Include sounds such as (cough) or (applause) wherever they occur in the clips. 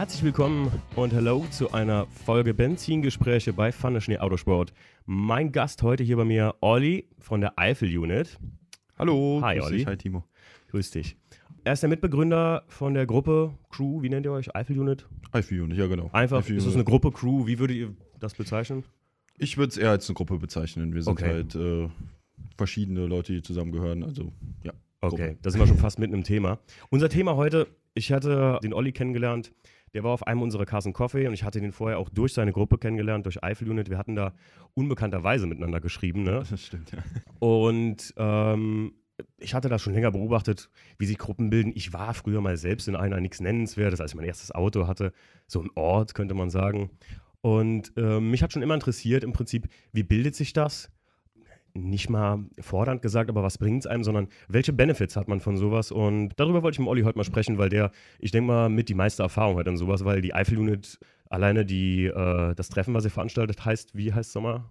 Herzlich willkommen und hello zu einer Folge Benzingespräche bei Pfanne Schnee Autosport. Mein Gast heute hier bei mir, Olli von der Eifel Unit. Hallo. Hi, grüß Olli. dich. Hi, Timo. Grüß dich. Er ist der Mitbegründer von der Gruppe Crew, wie nennt ihr euch? Eifel Unit? Eifel Unit, ja genau. Einfach, Eifel ist es eine Gruppe Crew? Wie würdet ihr das bezeichnen? Ich würde es eher als eine Gruppe bezeichnen. Wir sind Okay. halt äh, verschiedene Leute, die zusammengehören. Also, ja. Okay, Gruppe. da sind wir schon fast mitten im Thema. Unser Thema heute, ich hatte den Olli kennengelernt, der war auf einem unserer Carson Coffee und ich hatte den vorher auch durch seine Gruppe kennengelernt, durch Eifel Unit. Wir hatten da unbekannterweise miteinander geschrieben, ne? Das stimmt, ja. Und ähm, ich hatte das schon länger beobachtet, wie sich Gruppen bilden. Ich war früher mal selbst in einer nichts Nennenswertes, als ich mein erstes Auto hatte, so ein Ort, könnte man sagen. Und ähm, mich hat schon immer interessiert, im Prinzip, wie bildet sich das? Nicht mal fordernd gesagt, aber was bringt es einem, sondern welche Benefits hat man von sowas? Und darüber wollte ich mit Olli heute mal sprechen, weil der, ich denke mal, mit die meiste Erfahrung hat in sowas, weil die Eifel Unit alleine die, äh, das Treffen, was ihr veranstaltet, heißt, wie heißt es nochmal?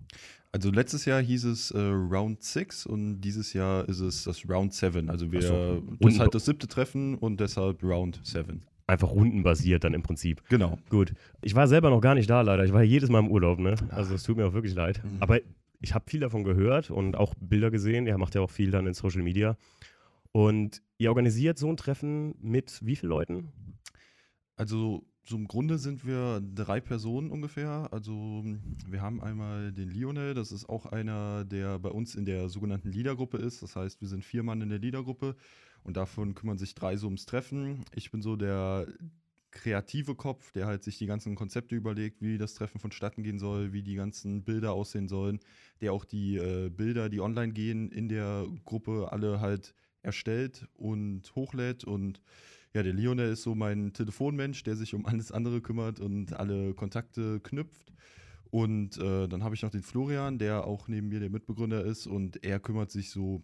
Also, letztes Jahr hieß es äh, Round 6 und dieses Jahr ist es das Round 7. Also, wir, so. das Und- ist halt das siebte Treffen und deshalb Round 7. Einfach rundenbasiert dann im Prinzip. Genau. Gut. Ich war selber noch gar nicht da, leider. Ich war jedes Mal im Urlaub, ne? Also es tut mir auch wirklich leid. Mhm. Aber ich habe viel davon gehört und auch Bilder gesehen. Ihr macht ja auch viel dann in Social Media. Und ihr organisiert so ein Treffen mit wie vielen Leuten? Also, so im Grunde sind wir drei Personen ungefähr. Also, wir haben einmal den Lionel, das ist auch einer, der bei uns in der sogenannten Leadergruppe ist. Das heißt, wir sind vier Mann in der Leadergruppe und davon kümmern sich drei so ums Treffen. Ich bin so der kreative Kopf, der halt sich die ganzen Konzepte überlegt, wie das Treffen vonstatten gehen soll, wie die ganzen Bilder aussehen sollen, der auch die äh, Bilder, die online gehen, in der Gruppe alle halt erstellt und hochlädt und ja, der Lionel ist so mein Telefonmensch, der sich um alles andere kümmert und alle Kontakte knüpft. Und äh, dann habe ich noch den Florian, der auch neben mir der Mitbegründer ist und er kümmert sich so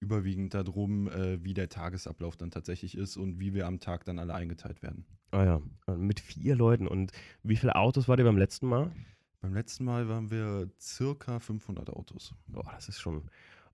überwiegend darum, äh, wie der Tagesablauf dann tatsächlich ist und wie wir am Tag dann alle eingeteilt werden. Ah ja, mit vier Leuten. Und wie viele Autos wart ihr beim letzten Mal? Beim letzten Mal waren wir circa 500 Autos. Boah, das ist schon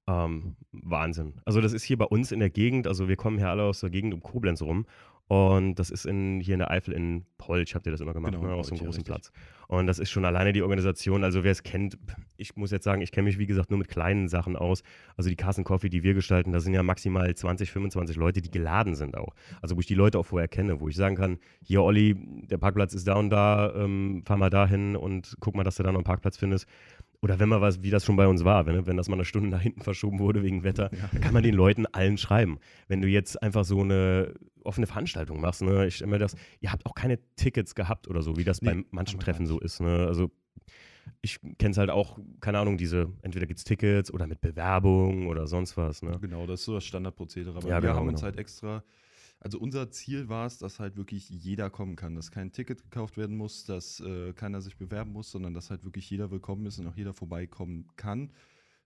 ähm, Wahnsinn. Also das ist hier bei uns in der Gegend, also wir kommen hier alle aus der Gegend um Koblenz rum und das ist in, hier in der Eifel in Polch, habt ihr das immer gemacht, Genau, ne, dem Polch, ja, großen richtig. Platz. Und das ist schon alleine die Organisation, also wer es kennt, ich muss jetzt sagen, ich kenne mich wie gesagt nur mit kleinen Sachen aus. Also die Carson Coffee, die wir gestalten, da sind ja maximal 20, 25 Leute, die geladen sind auch. Also wo ich die Leute auch vorher kenne, wo ich sagen kann, hier Olli, der Parkplatz ist da und da, ähm, fahr mal dahin und guck mal, dass du da noch einen Parkplatz findest. Oder wenn mal was, wie das schon bei uns war, wenn, wenn das mal eine Stunde nach hinten verschoben wurde wegen Wetter, Ja. dann kann man den Leuten allen schreiben. Wenn du jetzt einfach so eine offene Veranstaltung machst, ne, ich mir das, ihr habt auch keine Tickets gehabt oder so, wie das Nee, bei manchen Treffen so ist. Ne? Also ich kenne es halt auch, keine Ahnung, diese, entweder gibt es Tickets oder mit Bewerbung oder sonst was. Ne? Genau, das ist so das Standardprozedere. Aber Ja, wir genau, haben uns genau. halt extra, also unser Ziel war es, dass halt wirklich jeder kommen kann, dass kein Ticket gekauft werden muss, dass äh, keiner sich bewerben muss, sondern dass halt wirklich jeder willkommen ist und auch jeder vorbeikommen kann.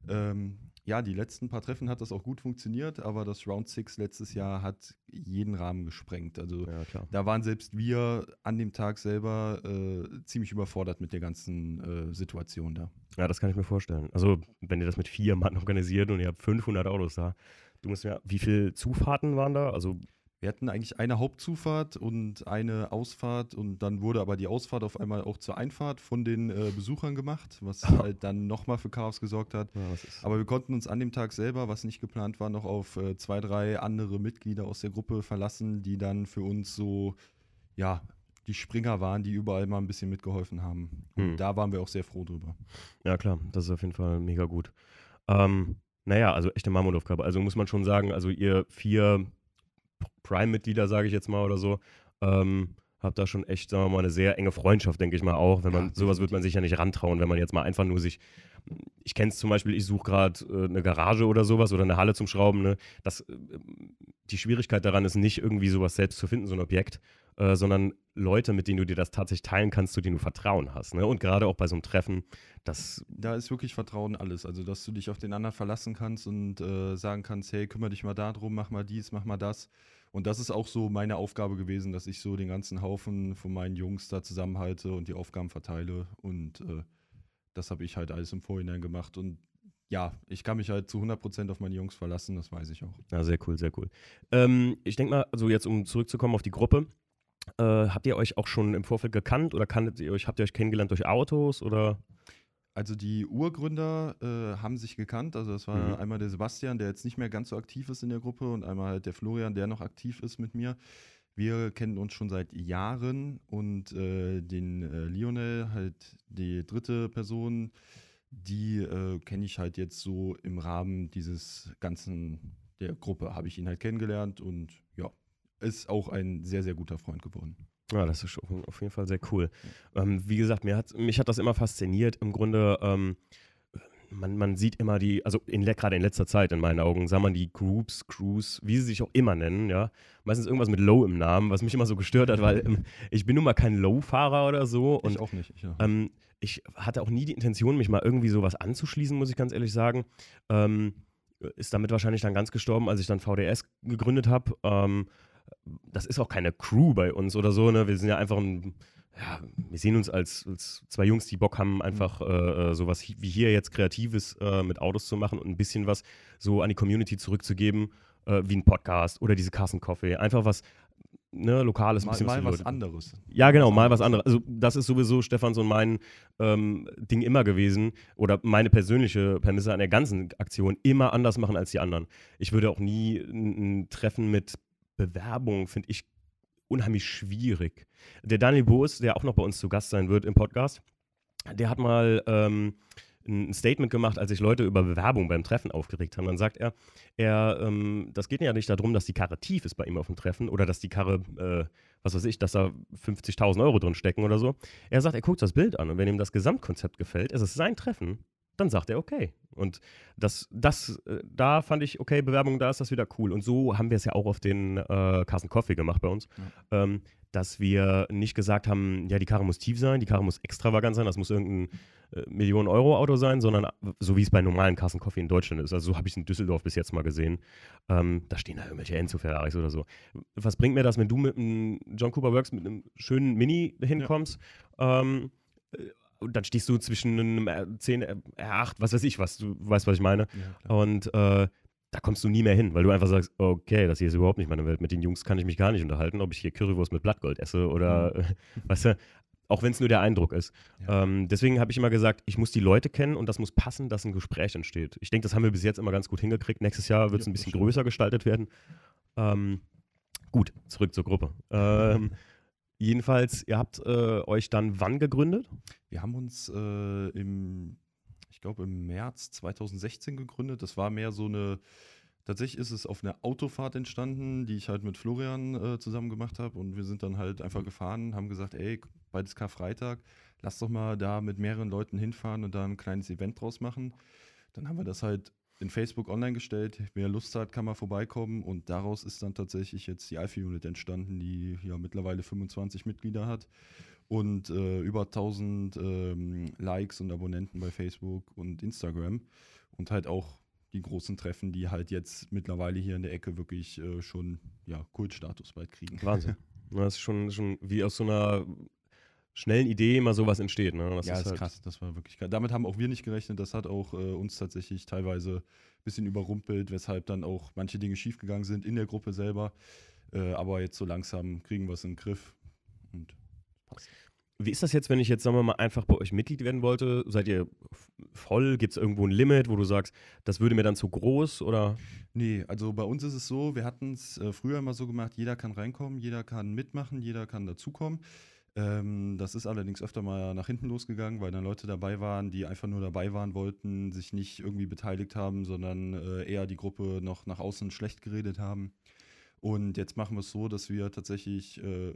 Ähm, ja, die letzten paar Treffen hat das auch gut funktioniert, aber das Round 6 letztes Jahr hat jeden Rahmen gesprengt. Also Ja, klar. da waren selbst wir an dem Tag selber äh, ziemlich überfordert mit der ganzen äh, Situation da. Ja, das kann ich mir vorstellen. Also, wenn ihr das mit vier Mann organisiert und ihr habt 500 Autos da, du musst ja, wie viele Zufahrten waren da? Also, Wir hatten eigentlich eine Hauptzufahrt und eine Ausfahrt und dann wurde aber die Ausfahrt auf einmal auch zur Einfahrt von den äh, Besuchern gemacht, was (laughs) halt dann nochmal für Chaos gesorgt hat. ja. Aber wir konnten uns an dem Tag selber, was nicht geplant war, noch auf äh, zwei, drei andere Mitglieder aus der Gruppe verlassen, die dann für uns so, ja, die Springer waren, die überall mal ein bisschen mitgeholfen haben. Und Hm. da waren wir auch sehr froh drüber. Ja, klar, das ist auf jeden Fall mega gut. Ähm, naja, also echte Mammutaufgabe. Also muss man schon sagen, also ihr vier Prime-Mitglieder, sage ich jetzt mal oder so, ähm, habt da schon echt, sagen wir mal, eine sehr enge Freundschaft, denke ich mal auch. Wenn man, Ja, sowas wird man sich ja nicht rantrauen, wenn man jetzt mal einfach nur sich, ich kenne es zum Beispiel, ich suche gerade äh, eine Garage oder sowas oder eine Halle zum Schrauben. Ne? Das, äh, die Schwierigkeit daran ist nicht irgendwie sowas selbst zu finden, so ein Objekt, äh, sondern Leute, mit denen du dir das tatsächlich teilen kannst, zu denen du Vertrauen hast. Ne? Und gerade auch bei so einem Treffen, das Da ist wirklich Vertrauen alles. Also, dass du dich auf den anderen verlassen kannst und äh, sagen kannst, hey, kümmere dich mal darum, mach mal dies, mach mal das. Und das ist auch so meine Aufgabe gewesen, dass ich so den ganzen Haufen von meinen Jungs da zusammenhalte und die Aufgaben verteile. Und äh, das habe ich halt alles im Vorhinein gemacht. Und ja, ich kann mich halt zu 100% auf meine Jungs verlassen, das weiß ich auch. Ja, sehr cool, sehr cool. Ähm, ich denke mal, also jetzt um zurückzukommen auf die Gruppe, Äh, habt ihr euch auch schon im Vorfeld gekannt oder kanntet ihr euch, habt ihr euch kennengelernt durch Autos oder? Also die Urgründer äh, haben sich gekannt. Also das war Mhm. einmal der Sebastian, der jetzt nicht mehr ganz so aktiv ist in der Gruppe und einmal halt der Florian, der noch aktiv ist mit mir. Wir kennen uns schon seit Jahren und äh, den äh, Lionel, halt die dritte Person, die äh, kenne ich halt jetzt so im Rahmen dieses ganzen der Gruppe, habe ich ihn halt kennengelernt und ja, ist auch ein sehr, sehr guter Freund geworden. Ja, das ist auf jeden Fall sehr cool. Ähm, wie gesagt, mir hat, mich hat das immer fasziniert. Im Grunde, ähm, man, man sieht immer die, also in, gerade in letzter Zeit in meinen Augen, sah man die Groups, Crews, wie sie sich auch immer nennen, ja. Meistens irgendwas mit Low im Namen, was mich immer so gestört hat, weil ähm, ich bin nun mal kein Low-Fahrer oder so. Und ich auch nicht. Ich, ja. ähm, ich hatte auch nie die Intention, mich mal irgendwie sowas anzuschließen, muss ich ganz ehrlich sagen. Ähm, ist damit wahrscheinlich dann ganz gestorben, als ich dann VDS gegründet habe. Ähm, das ist auch keine Crew bei uns oder so, ne? Wir sind ja einfach ein, ja, wir sehen uns als, als zwei Jungs, die Bock haben, einfach äh, äh, sowas wie hier jetzt Kreatives äh, mit Autos zu machen und ein bisschen was so an die Community zurückzugeben, äh, wie ein Podcast oder diese Carson Coffee. Einfach was, ne, Lokales, ein mal bisschen mal was Leute- anderes. ja, genau, mal was anderes. anderes. Also, das ist sowieso, Stefan, so mein ähm, Ding immer gewesen. Oder meine persönliche Prämisse an der ganzen Aktion, immer anders machen als die anderen. Ich würde auch nie ein, ein Treffen mit Bewerbung, finde ich, unheimlich schwierig. Der Daniel Boos, der auch noch bei uns zu Gast sein wird im Podcast, der hat mal ähm, ein Statement gemacht, als sich Leute über Bewerbung beim Treffen aufgeregt haben. Dann sagt er, er ähm, das geht ja nicht darum, dass die Karre tief ist bei ihm auf dem Treffen oder dass die Karre, äh, was weiß ich, dass da 50.000 Euro drin stecken oder so. Er sagt, er guckt das Bild an und wenn ihm das Gesamtkonzept gefällt, ist es sein Treffen, dann sagt er okay. Und das, das, äh, da fand ich, okay, Bewerbung, da ist das wieder cool. Und so haben wir es ja auch auf den äh, Carsten Coffee gemacht bei uns, ähm, dass wir nicht gesagt haben, ja, die Karre muss tief sein, die Karre muss extravagant sein, das muss irgendein äh, Millionen-Euro-Auto sein, sondern äh, so wie es bei normalen Carsten Coffee in Deutschland ist. Also so habe ich es in Düsseldorf bis jetzt mal gesehen. Ähm, da stehen da irgendwelche Enzo Ferraris oder so. Was bringt mir das, wenn du mit einem John Cooper Works mit einem schönen Mini hinkommst? Ähm, äh, und dann stehst du zwischen einem R10, R8, was weiß ich was, du weißt, was ich meine. Ja. Und äh, da kommst du nie mehr hin, weil du einfach sagst, okay, das hier ist überhaupt nicht meine Welt. Mit den Jungs kann ich mich gar nicht unterhalten, ob ich hier Currywurst mit Blattgold esse oder, äh, (laughs) weißt du, auch wenn es nur der Eindruck ist. Ja. Ähm, deswegen habe ich immer gesagt, ich muss die Leute kennen und das muss passen, dass ein Gespräch entsteht. Ich denke, das haben wir bis jetzt immer ganz gut hingekriegt. Nächstes Jahr wird es Ja, ein bisschen größer gestaltet werden. Ähm, gut, zurück zur Gruppe. (laughs) Ähm, jedenfalls, ihr habt äh, euch dann wann gegründet? Wir haben uns äh, im, ich glaube, im März 2016 gegründet. Das war mehr so eine, tatsächlich ist es auf einer Autofahrt entstanden, die ich halt mit Florian äh, zusammen gemacht habe. Und wir sind dann halt einfach gefahren, haben gesagt, ey, ist Karfreitag, lass doch mal da mit mehreren Leuten hinfahren und da ein kleines Event draus machen. Dann haben wir das halt in Facebook online gestellt. Wer Lust hat, kann mal vorbeikommen. Und daraus ist dann tatsächlich jetzt die Alpha Unit entstanden, die ja mittlerweile 25 Mitglieder hat und äh, über 1000 ähm, Likes und Abonnenten bei Facebook und Instagram und halt auch die großen Treffen, die halt jetzt mittlerweile hier in der Ecke wirklich äh, schon ja, Kultstatus bald kriegen. Wahnsinn. (laughs) Das ist schon, schon wie aus so einer schnellen Idee mal sowas entsteht. Ne? Das ja, ist, halt- krass, das war wirklich krass. Damit haben auch wir nicht gerechnet, das hat auch äh, uns tatsächlich teilweise ein bisschen überrumpelt, weshalb dann auch manche Dinge schiefgegangen sind in der Gruppe selber. Äh, aber jetzt so langsam kriegen wir es in den Griff und passt. Wie ist das jetzt, wenn ich jetzt, sagen wir mal, einfach bei euch Mitglied werden wollte? Seid ihr voll? Gibt es irgendwo ein Limit, wo du sagst, das würde mir dann zu groß oder? Nee, also bei uns ist es so, wir hatten es äh, früher immer so gemacht, jeder kann reinkommen, jeder kann mitmachen, jeder kann dazukommen. Ähm, das ist allerdings öfter mal nach hinten losgegangen, weil dann Leute dabei waren, die einfach nur dabei waren wollten, sich nicht irgendwie beteiligt haben, sondern äh, eher die Gruppe noch nach außen schlecht geredet haben. Und jetzt machen wir es so, dass wir tatsächlich äh,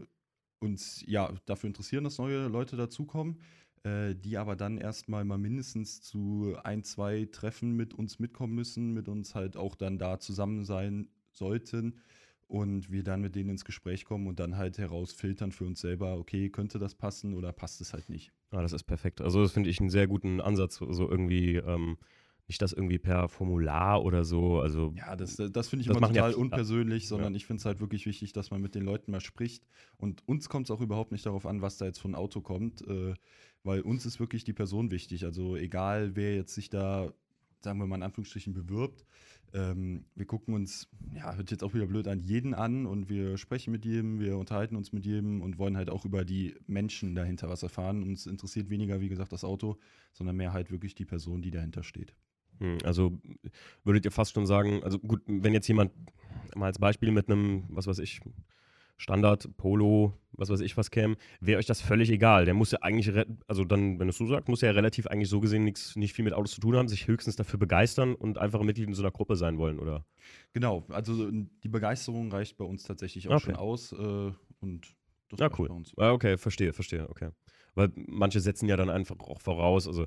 uns ja dafür interessieren, dass neue Leute dazukommen, äh, die aber dann erstmal mal mindestens zu ein, zwei Treffen mit uns mitkommen müssen, mit uns halt auch dann da zusammen sein sollten und wir dann mit denen ins Gespräch kommen und dann halt herausfiltern für uns selber, okay, könnte das passen oder passt es halt nicht. Ah, das ist perfekt. Also, das finde ich einen sehr guten Ansatz. So irgendwie, ähm, nicht das irgendwie per Formular oder so. Also, Ja, das, das finde ich Das immer ja total viele. unpersönlich, sondern ich finde es halt wirklich wichtig, dass man mit den Leuten mal spricht. Und uns kommt es auch überhaupt nicht darauf an, was da jetzt von Auto kommt, äh, weil uns ist wirklich die Person wichtig. Also egal, wer jetzt sich da sagen wir mal in Anführungsstrichen, bewirbt. Ähm, wir gucken uns, ja, hört jetzt auch wieder blöd an, jeden an und wir sprechen mit jedem, wir unterhalten uns mit jedem und wollen halt auch über die Menschen dahinter was erfahren. Uns interessiert weniger, wie gesagt, das Auto, sondern mehr halt wirklich die Person, die dahinter steht. Hm, also würdet ihr fast schon sagen, also gut, wenn jetzt jemand mal als Beispiel mit einem, was weiß ich, Standard, Polo, was weiß ich was käme, wäre euch das völlig egal. Der muss ja eigentlich, also dann, wenn du es so sagst, muss er ja relativ eigentlich so gesehen nichts, nicht viel mit Autos zu tun haben, sich höchstens dafür begeistern und einfach Mitglied in so einer Gruppe sein wollen, oder? Genau, also die Begeisterung reicht bei uns tatsächlich auch okay. schon aus äh, und das ja, cool. bei uns. Ah, okay, verstehe, verstehe, okay. Weil manche setzen ja dann einfach auch voraus, also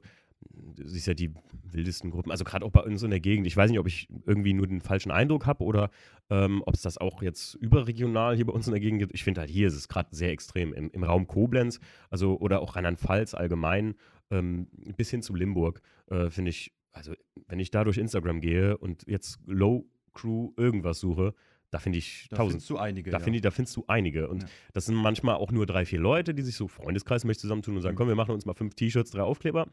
siehst ja die wildesten Gruppen, also gerade auch bei uns in der Gegend. Ich weiß nicht, ob ich irgendwie nur den falschen Eindruck habe oder ähm, ob es das auch jetzt überregional hier bei uns in der Gegend gibt. Ich finde halt hier ist es gerade sehr extrem. Im, Im, Raum Koblenz, also oder auch Rheinland-Pfalz allgemein, ähm, bis hin zu Limburg, äh, finde ich, also wenn ich da durch Instagram gehe und jetzt Low Crew irgendwas suche, da finde ich da tausend. du einige. Da, ja. ich, da findest du einige. Und ja. das sind manchmal auch nur drei, vier Leute, die sich so freundeskreismäßig zusammentun und sagen: mhm. Komm, wir machen uns mal fünf T-Shirts, drei Aufkleber.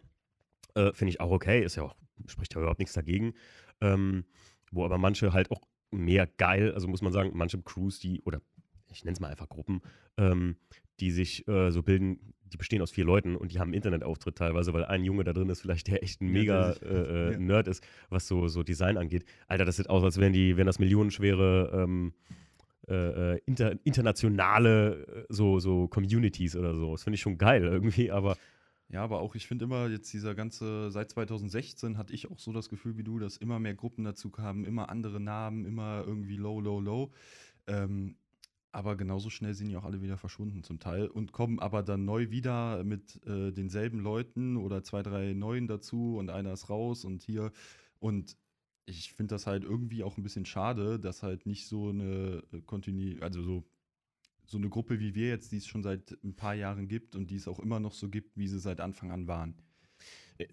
Äh, Finde ich auch okay, ist ja auch, spricht ja überhaupt nichts dagegen. Ähm, wo aber manche halt auch mehr geil, also muss man sagen, manche Crews, die, oder ich nenne es mal einfach Gruppen, ähm, die sich äh, so bilden, die bestehen aus vier Leuten und die haben einen Internetauftritt teilweise, weil ein Junge da drin ist, vielleicht der echt ein mega äh, äh. Nerd ist, was so, so Design angeht. Alter, das sieht aus, als wären die, wären das millionenschwere ähm, äh, äh, inter, internationale so, so Communities oder so. Das finde ich schon geil irgendwie, aber ja, aber auch ich finde immer jetzt dieser ganze, seit 2016 hatte ich auch so das Gefühl wie du, dass immer mehr Gruppen dazu kamen, immer andere Namen, immer irgendwie low, low, low. Ähm, aber genauso schnell sind die auch alle wieder verschwunden zum Teil und kommen aber dann neu wieder mit äh, denselben Leuten oder zwei, drei neuen dazu und einer ist raus und hier. Und ich finde das halt irgendwie auch ein bisschen schade, dass halt nicht so eine Kontinuität, also so so eine Gruppe wie wir jetzt, die es schon seit ein paar Jahren gibt und die es auch immer noch so gibt, wie sie seit Anfang an waren.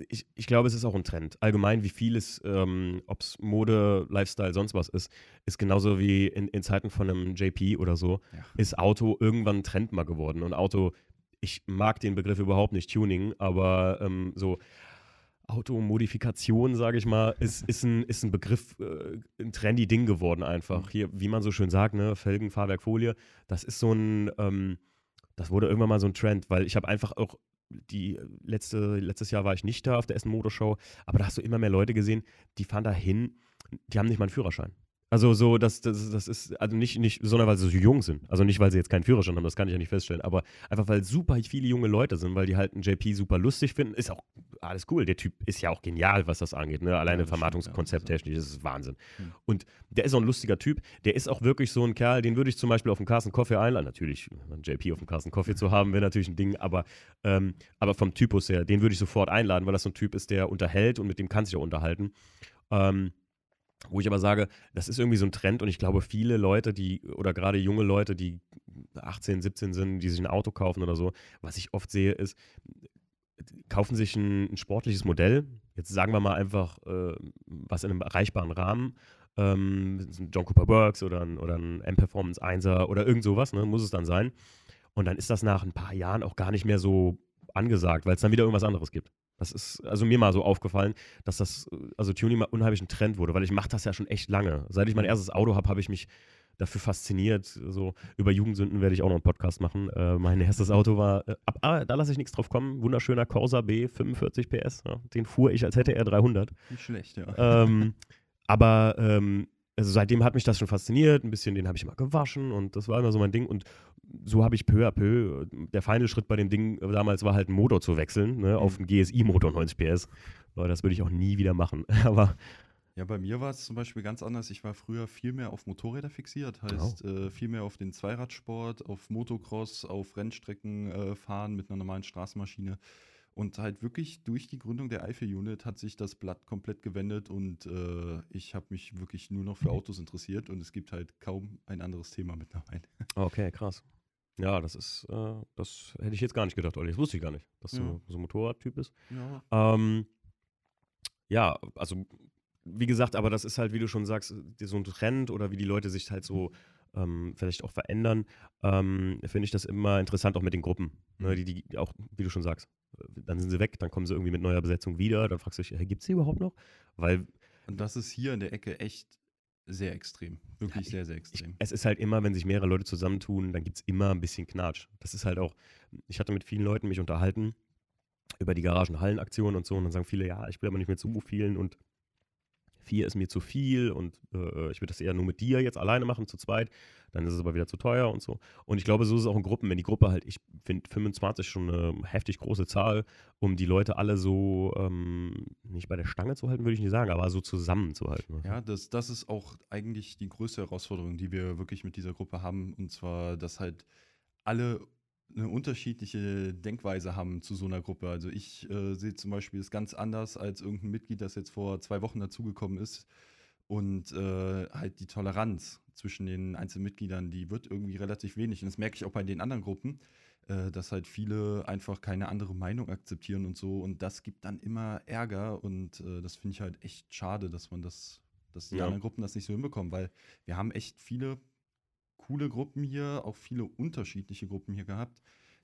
Ich, ich glaube, es ist auch ein Trend. Allgemein, wie vieles, ähm, ob es Mode, Lifestyle, sonst was ist, ist genauso wie in, in Zeiten von einem JP oder so, ja. ist Auto irgendwann ein Trend mal geworden. Und Auto, ich mag den Begriff überhaupt nicht, Tuning, aber ähm, so Automodifikation, sage ich mal, ist, ist, ein, ist ein Begriff, äh, ein trendy Ding geworden einfach. Mhm. Hier, wie man so schön sagt, ne, Felgen, Fahrwerk, Folie, das ist so ein, ähm, das wurde irgendwann mal so ein Trend, weil ich habe einfach auch die letzte, letztes Jahr war ich nicht da auf der Essen Motorshow, aber da hast du immer mehr Leute gesehen, die fahren da hin, die haben nicht mal einen Führerschein. Also so, das, das, das ist, also nicht, nicht, sondern weil sie so jung sind. Also nicht, weil sie jetzt keinen Führerschein haben, das kann ich ja nicht feststellen, aber einfach, weil super viele junge Leute sind, weil die halt einen JP super lustig finden. Ist auch alles cool. Der Typ ist ja auch genial, was das angeht. Ne? Alleine ja, Vermarktungskonzept technisch, das ist Wahnsinn. Hm. Und der ist auch ein lustiger Typ. Der ist auch wirklich so ein Kerl, den würde ich zum Beispiel auf den Carsten Coffee einladen. Natürlich, einen JP auf dem Carsten Coffee zu haben, wäre natürlich ein Ding, aber, ähm, aber vom Typus her, den würde ich sofort einladen, weil das so ein Typ ist, der unterhält und mit dem kann sich auch unterhalten. Ähm, wo ich aber sage, das ist irgendwie so ein Trend und ich glaube, viele Leute, die, oder gerade junge Leute, die 18, 17 sind, die sich ein Auto kaufen oder so, was ich oft sehe, ist, kaufen sich ein, ein sportliches Modell, jetzt sagen wir mal einfach äh, was in einem erreichbaren Rahmen, ähm, ein John Cooper Works oder ein, oder ein M-Performance 1er oder irgend sowas, ne, muss es dann sein. Und dann ist das nach ein paar Jahren auch gar nicht mehr so angesagt, weil es dann wieder irgendwas anderes gibt. Das ist also mir mal so aufgefallen, dass das, also Tuning mal unheimlich ein Trend wurde, weil ich mache das ja schon echt lange. Seit ich mein erstes Auto habe, habe ich mich dafür fasziniert. So über Jugendsünden werde ich auch noch einen Podcast machen. Äh, mein erstes Auto war, äh, ab, ah, da lasse ich nichts drauf kommen, wunderschöner Corsa B, 45 PS. Ja, den fuhr ich, als hätte er 300. Nicht schlecht, ja. Ähm, aber ähm, also seitdem hat mich das schon fasziniert, ein bisschen, den habe ich immer gewaschen und das war immer so mein Ding und so habe ich peu à peu, der feine Schritt bei dem Ding damals war halt einen Motor zu wechseln, ne, mhm. auf einen GSI-Motor 90 PS. Leute, das würde ich auch nie wieder machen, (laughs) aber ja, bei mir war es zum Beispiel ganz anders. Ich war früher viel mehr auf Motorräder fixiert, heißt oh. äh, viel mehr auf den Zweiradsport, auf Motocross, auf Rennstrecken äh, fahren mit einer normalen Straßenmaschine. Und halt wirklich durch die Gründung der Eifel-Unit hat sich das Blatt komplett gewendet und äh, ich habe mich wirklich nur noch für Autos interessiert und es gibt halt kaum ein anderes Thema mittlerweile. (laughs) Okay, krass. Ja, das ist, äh, das hätte ich jetzt gar nicht gedacht, Olli. Das wusste ich gar nicht, dass ja. du so ein Motorradtyp bist. Ja. Ähm, ja, also wie gesagt, aber das ist halt, wie du schon sagst, so ein Trend oder wie die Leute sich halt so ähm, vielleicht auch verändern, ähm, finde ich das immer interessant, auch mit den Gruppen. Ne, die, die auch, wie du schon sagst, dann sind sie weg, dann kommen sie irgendwie mit neuer Besetzung wieder, dann fragst du dich, hey, gibt es die überhaupt noch? Weil. Und das ist hier in der Ecke echt sehr extrem. Wirklich ja, sehr, sehr extrem. Ich, es ist halt immer, wenn sich mehrere Leute zusammentun, dann gibt es immer ein bisschen Knatsch. Das ist halt auch, ich hatte mit vielen Leuten mich unterhalten über die Garagenhallenaktion und so und dann sagen viele, ja, ich will aber nicht mit so vielen und vier ist mir zu viel und äh, ich würde das eher nur mit dir jetzt alleine machen, zu zweit, dann ist es aber wieder zu teuer und so. Und ich glaube, so ist es auch in Gruppen, wenn die Gruppe halt, ich finde 25 schon eine heftig große Zahl, um die Leute alle so ähm, nicht bei der Stange zu halten, würde ich nicht sagen, aber so zusammenzuhalten. Ja, das, das ist auch eigentlich die größte Herausforderung, die wir wirklich mit dieser Gruppe haben. Und zwar, dass halt alle eine unterschiedliche Denkweise haben zu so einer Gruppe. Also ich äh, sehe zum Beispiel es ganz anders als irgendein Mitglied, das jetzt vor zwei Wochen dazugekommen ist. Und äh, halt die Toleranz zwischen den einzelnen Mitgliedern, die wird irgendwie relativ wenig. Und das merke ich auch bei den anderen Gruppen, äh, dass halt viele einfach keine andere Meinung akzeptieren und so. Und das gibt dann immer Ärger. Und äh, das finde ich halt echt schade, dass man das, dass die ja. anderen Gruppen das nicht so hinbekommen, weil wir haben echt viele coole Gruppen hier, auch viele unterschiedliche Gruppen hier gehabt,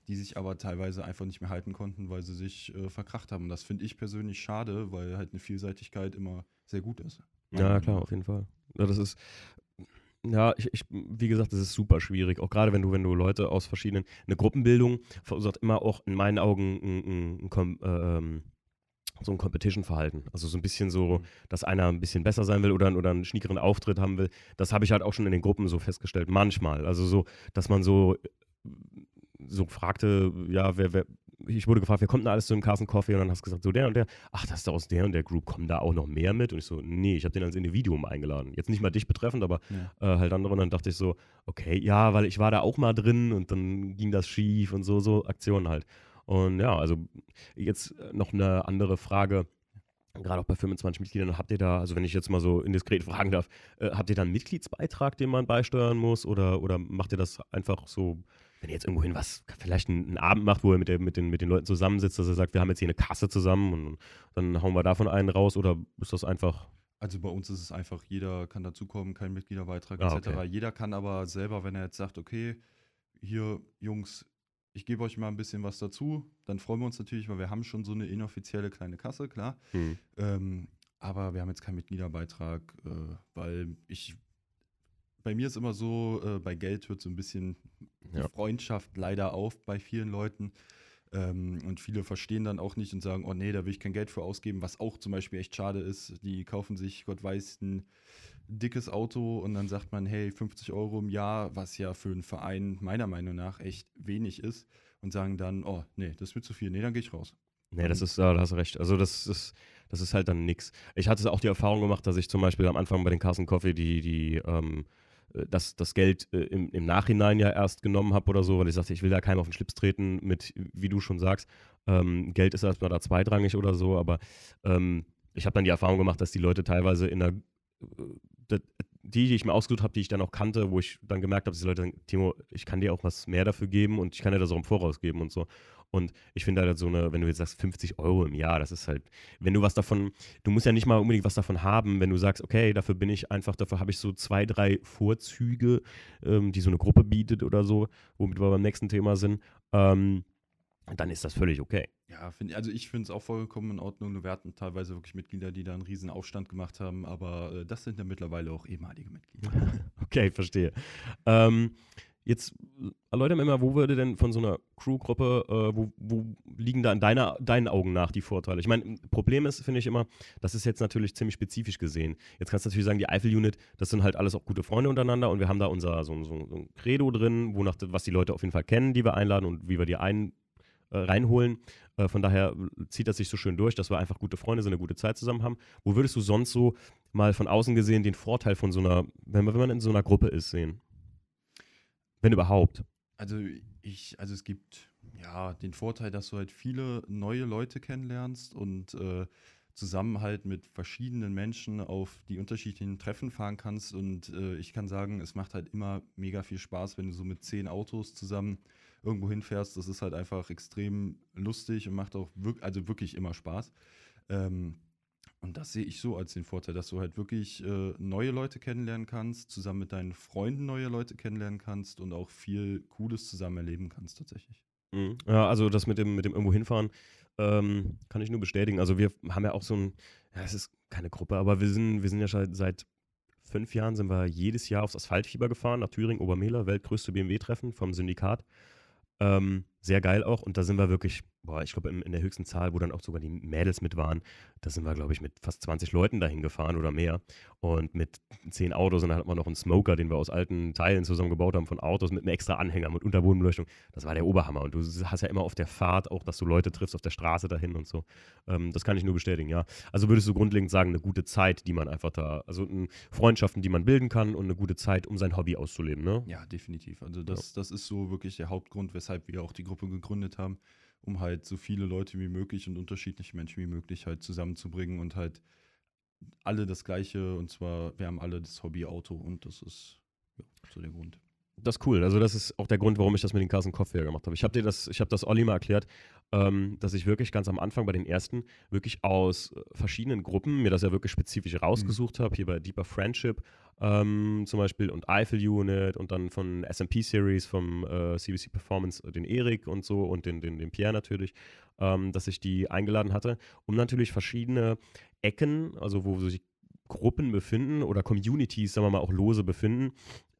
die sich aber teilweise einfach nicht mehr halten konnten, weil sie sich äh, verkracht haben. Und das finde ich persönlich schade, weil halt eine Vielseitigkeit immer sehr gut ist. Ja, klar, auf jeden Fall. Ja, das ist, ja, ich, ich, wie gesagt, das ist super schwierig. Auch gerade wenn du, wenn du Leute aus verschiedenen, eine Gruppenbildung verursacht immer auch in meinen Augen ein, ein, ein, ähm, so ein Competition-Verhalten. Also so ein bisschen so, mhm. dass einer ein bisschen besser sein will oder, oder einen schniekeren Auftritt haben will. Das habe ich halt auch schon in den Gruppen so festgestellt. Manchmal. Also so, dass man so, so fragte, ja, wer, wer, ich wurde gefragt, wer kommt denn alles zu dem Carson Coffee? Und dann hast du gesagt, so der und der. Ach, das ist aus der und der Group. Kommen da auch noch mehr mit? Und ich so, nee, ich habe den als Individuum eingeladen. Jetzt nicht mal dich betreffend, aber ja. äh, halt andere. Und dann dachte ich so, okay, ja, weil ich war da auch mal drin und dann ging das schief und so, so Aktionen halt. Und ja, also jetzt noch eine andere Frage. Gerade auch bei 25 Mitgliedern, habt ihr da, also wenn ich jetzt mal so indiskret (laughs) fragen darf, äh, habt ihr da einen Mitgliedsbeitrag, den man beisteuern muss? Oder, oder macht ihr das einfach so, wenn ihr jetzt irgendwohin was, vielleicht einen, einen Abend macht, wo ihr mit, der, mit, den, mit den Leuten zusammensitzt, dass ihr sagt, wir haben jetzt hier eine Kasse zusammen und dann hauen wir davon einen raus? Oder ist das einfach also bei uns ist es einfach, jeder kann dazukommen, kein Mitgliederbeitrag ah, etc. Okay. Jeder kann aber selber, wenn er jetzt sagt, okay, hier Jungs, ich gebe euch mal ein bisschen was dazu. Dann freuen wir uns natürlich, weil wir haben schon so eine inoffizielle kleine Kasse, klar. Hm. Ähm, aber wir haben jetzt keinen Mitgliederbeitrag, äh, weil ich, bei mir ist immer so, äh, bei Geld hört so ein bisschen ja. Freundschaft leider auf bei vielen Leuten. Ähm, und viele verstehen dann auch nicht und sagen, oh nee, da will ich kein Geld für ausgeben, was auch zum Beispiel echt schade ist. Die kaufen sich, Gott weiß, ein dickes Auto und dann sagt man, hey, 50 Euro im Jahr, was ja für einen Verein meiner Meinung nach echt wenig ist und sagen dann, oh, nee, das wird zu viel, nee, dann gehe ich raus. Nee, das ist, ja, da hast du recht. Also das ist, das ist halt dann nichts. Ich hatte auch die Erfahrung gemacht, dass ich zum Beispiel am Anfang bei den Carson Coffee die, die, ähm, äh, das, das Geld äh, im, im Nachhinein ja erst genommen habe oder so, weil ich sagte, ich will da keinem auf den Schlips treten mit, wie du schon sagst, ähm, Geld ist erstmal da zweitrangig oder so, aber ähm, ich habe dann die Erfahrung gemacht, dass die Leute teilweise in einer die, die ich mir ausgesucht habe, die ich dann auch kannte, wo ich dann gemerkt habe, dass die Leute sagen, Timo, ich kann dir auch was mehr dafür geben und ich kann dir das auch im Voraus geben und so. Und ich finde halt so eine, wenn du jetzt sagst 50 Euro im Jahr, das ist halt, wenn du was davon, du musst ja nicht mal unbedingt was davon haben, wenn du sagst, okay, dafür bin ich einfach, dafür habe ich so zwei, drei Vorzüge, ähm, die so eine Gruppe bietet oder so, womit wir beim nächsten Thema sind, ähm, dann ist das völlig okay. Ja, find, also ich finde es auch vollkommen in Ordnung. Wir hatten teilweise wirklich Mitglieder, die da einen riesen Aufstand gemacht haben, aber äh, das sind ja mittlerweile auch ehemalige Mitglieder. (laughs) okay, verstehe. Ähm, jetzt erläutern wir mal, wo würde denn von so einer Crew-Gruppe, äh, wo, wo, liegen da in deiner, deinen Augen nach die Vorteile? Ich meine, Problem ist, finde ich immer, das ist jetzt natürlich ziemlich spezifisch gesehen. Jetzt kannst du natürlich sagen, die Eifel-Unit, das sind halt alles auch gute Freunde untereinander und wir haben da unser so, so, so ein Credo drin, wonach, was die Leute auf jeden Fall kennen, die wir einladen und wie wir die ein äh, reinholen. Äh, von daher zieht das sich so schön durch, dass wir einfach gute Freunde sind, eine gute Zeit zusammen haben. Wo würdest du sonst so mal von außen gesehen den Vorteil von so einer, wenn man, wenn man in so einer Gruppe ist, sehen? Wenn überhaupt. Also ich, also es gibt ja den Vorteil, dass du halt viele neue Leute kennenlernst und äh, zusammen halt mit verschiedenen Menschen auf die unterschiedlichen Treffen fahren kannst. Und äh, ich kann sagen, es macht halt immer mega viel Spaß, wenn du so mit zehn Autos zusammen irgendwo hinfährst. Das ist halt einfach extrem lustig und macht auch wirk also wirklich immer Spaß. Ähm, Und das sehe ich so als den Vorteil, dass du halt wirklich äh, neue Leute kennenlernen kannst, zusammen mit deinen Freunden neue Leute kennenlernen kannst und auch viel Cooles zusammen erleben kannst tatsächlich. Mhm. Ja, also das mit dem, mit dem irgendwo hinfahren ähm, kann ich nur bestätigen. Also wir haben ja auch so ein, ja, es ist keine Gruppe, aber wir sind, wir sind ja schon seit fünf Jahren sind wir jedes Jahr aufs Asphaltfieber gefahren, nach Thüringen, Obermehler, weltgrößte BMW-Treffen vom Syndikat. Ähm, sehr geil auch. Und da sind wir wirklich, boah, ich glaube, in, der höchsten Zahl, wo dann auch sogar die Mädels mit waren, da sind wir, glaube ich, mit fast 20 Leuten dahin gefahren oder mehr. Und mit zehn Autos und dann hat man noch einen Smoker, den wir aus alten Teilen zusammengebaut haben von Autos mit einem extra Anhänger, mit Unterbodenbeleuchtung. Das war der Oberhammer. Und du hast ja immer auf der Fahrt auch, dass du Leute triffst auf der Straße dahin und so. Ähm, das kann ich nur bestätigen, ja. Also würdest du grundlegend sagen, eine gute Zeit, die man einfach da, also Freundschaften, die man bilden kann und eine gute Zeit, um sein Hobby auszuleben, ne? Ja, definitiv. Also das, ja. das ist so wirklich der Hauptgrund, weshalb wir auch die Gruppe gegründet haben, um halt so viele Leute wie möglich und unterschiedliche Menschen wie möglich halt zusammenzubringen und halt alle das Gleiche und zwar, wir haben alle das Hobby Auto und das ist ja, so der Grund. Das ist cool. Also, das ist auch der Grund, warum ich das mit den Carsten Kopf gemacht habe. Ich habe dir das, ich habe das Olli mal erklärt, ähm, dass ich wirklich ganz am Anfang bei den ersten wirklich aus äh, verschiedenen Gruppen mir das ja wirklich spezifisch rausgesucht mhm. habe. Hier bei Deeper Friendship ähm, zum Beispiel und Eiffel Unit und dann von SMP Series, vom äh, CBC Performance, äh, den Erik und so und den, den, den Pierre natürlich, ähm, dass ich die eingeladen hatte, um natürlich verschiedene Ecken, also wo sich Gruppen befinden oder Communities, sagen wir mal, auch lose befinden,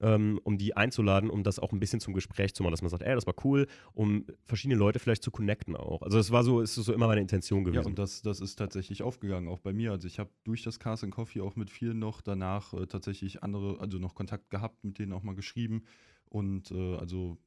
ähm, um die einzuladen, um das auch ein bisschen zum Gespräch zu machen, dass man sagt, ey, das war cool, um verschiedene Leute vielleicht zu connecten auch. Also das war so, ist so immer meine Intention gewesen. Ja, und das, das ist tatsächlich aufgegangen, auch bei mir. Also ich habe durch das Cast Coffee auch mit vielen noch danach äh, tatsächlich andere, also noch Kontakt gehabt, mit denen auch mal geschrieben. Und äh, also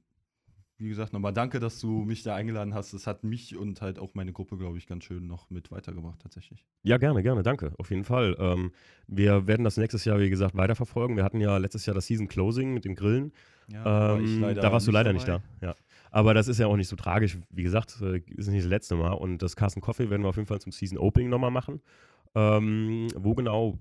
wie gesagt, nochmal danke, dass du mich da eingeladen hast. Das hat mich und halt auch meine Gruppe, glaube ich, ganz schön noch mit weitergebracht, tatsächlich. Ja, gerne, gerne, danke, auf jeden Fall. Ähm, wir werden das nächstes Jahr, wie gesagt, weiterverfolgen. Wir hatten ja letztes Jahr das Season Closing mit den Grillen. Ja, ähm, da warst du leider nicht da. Ja. Aber das ist ja auch nicht so tragisch. Wie gesagt, äh, ist nicht das letzte Mal. Und das Carsten Coffee werden wir auf jeden Fall zum Season Opening nochmal machen. Ähm, wo genau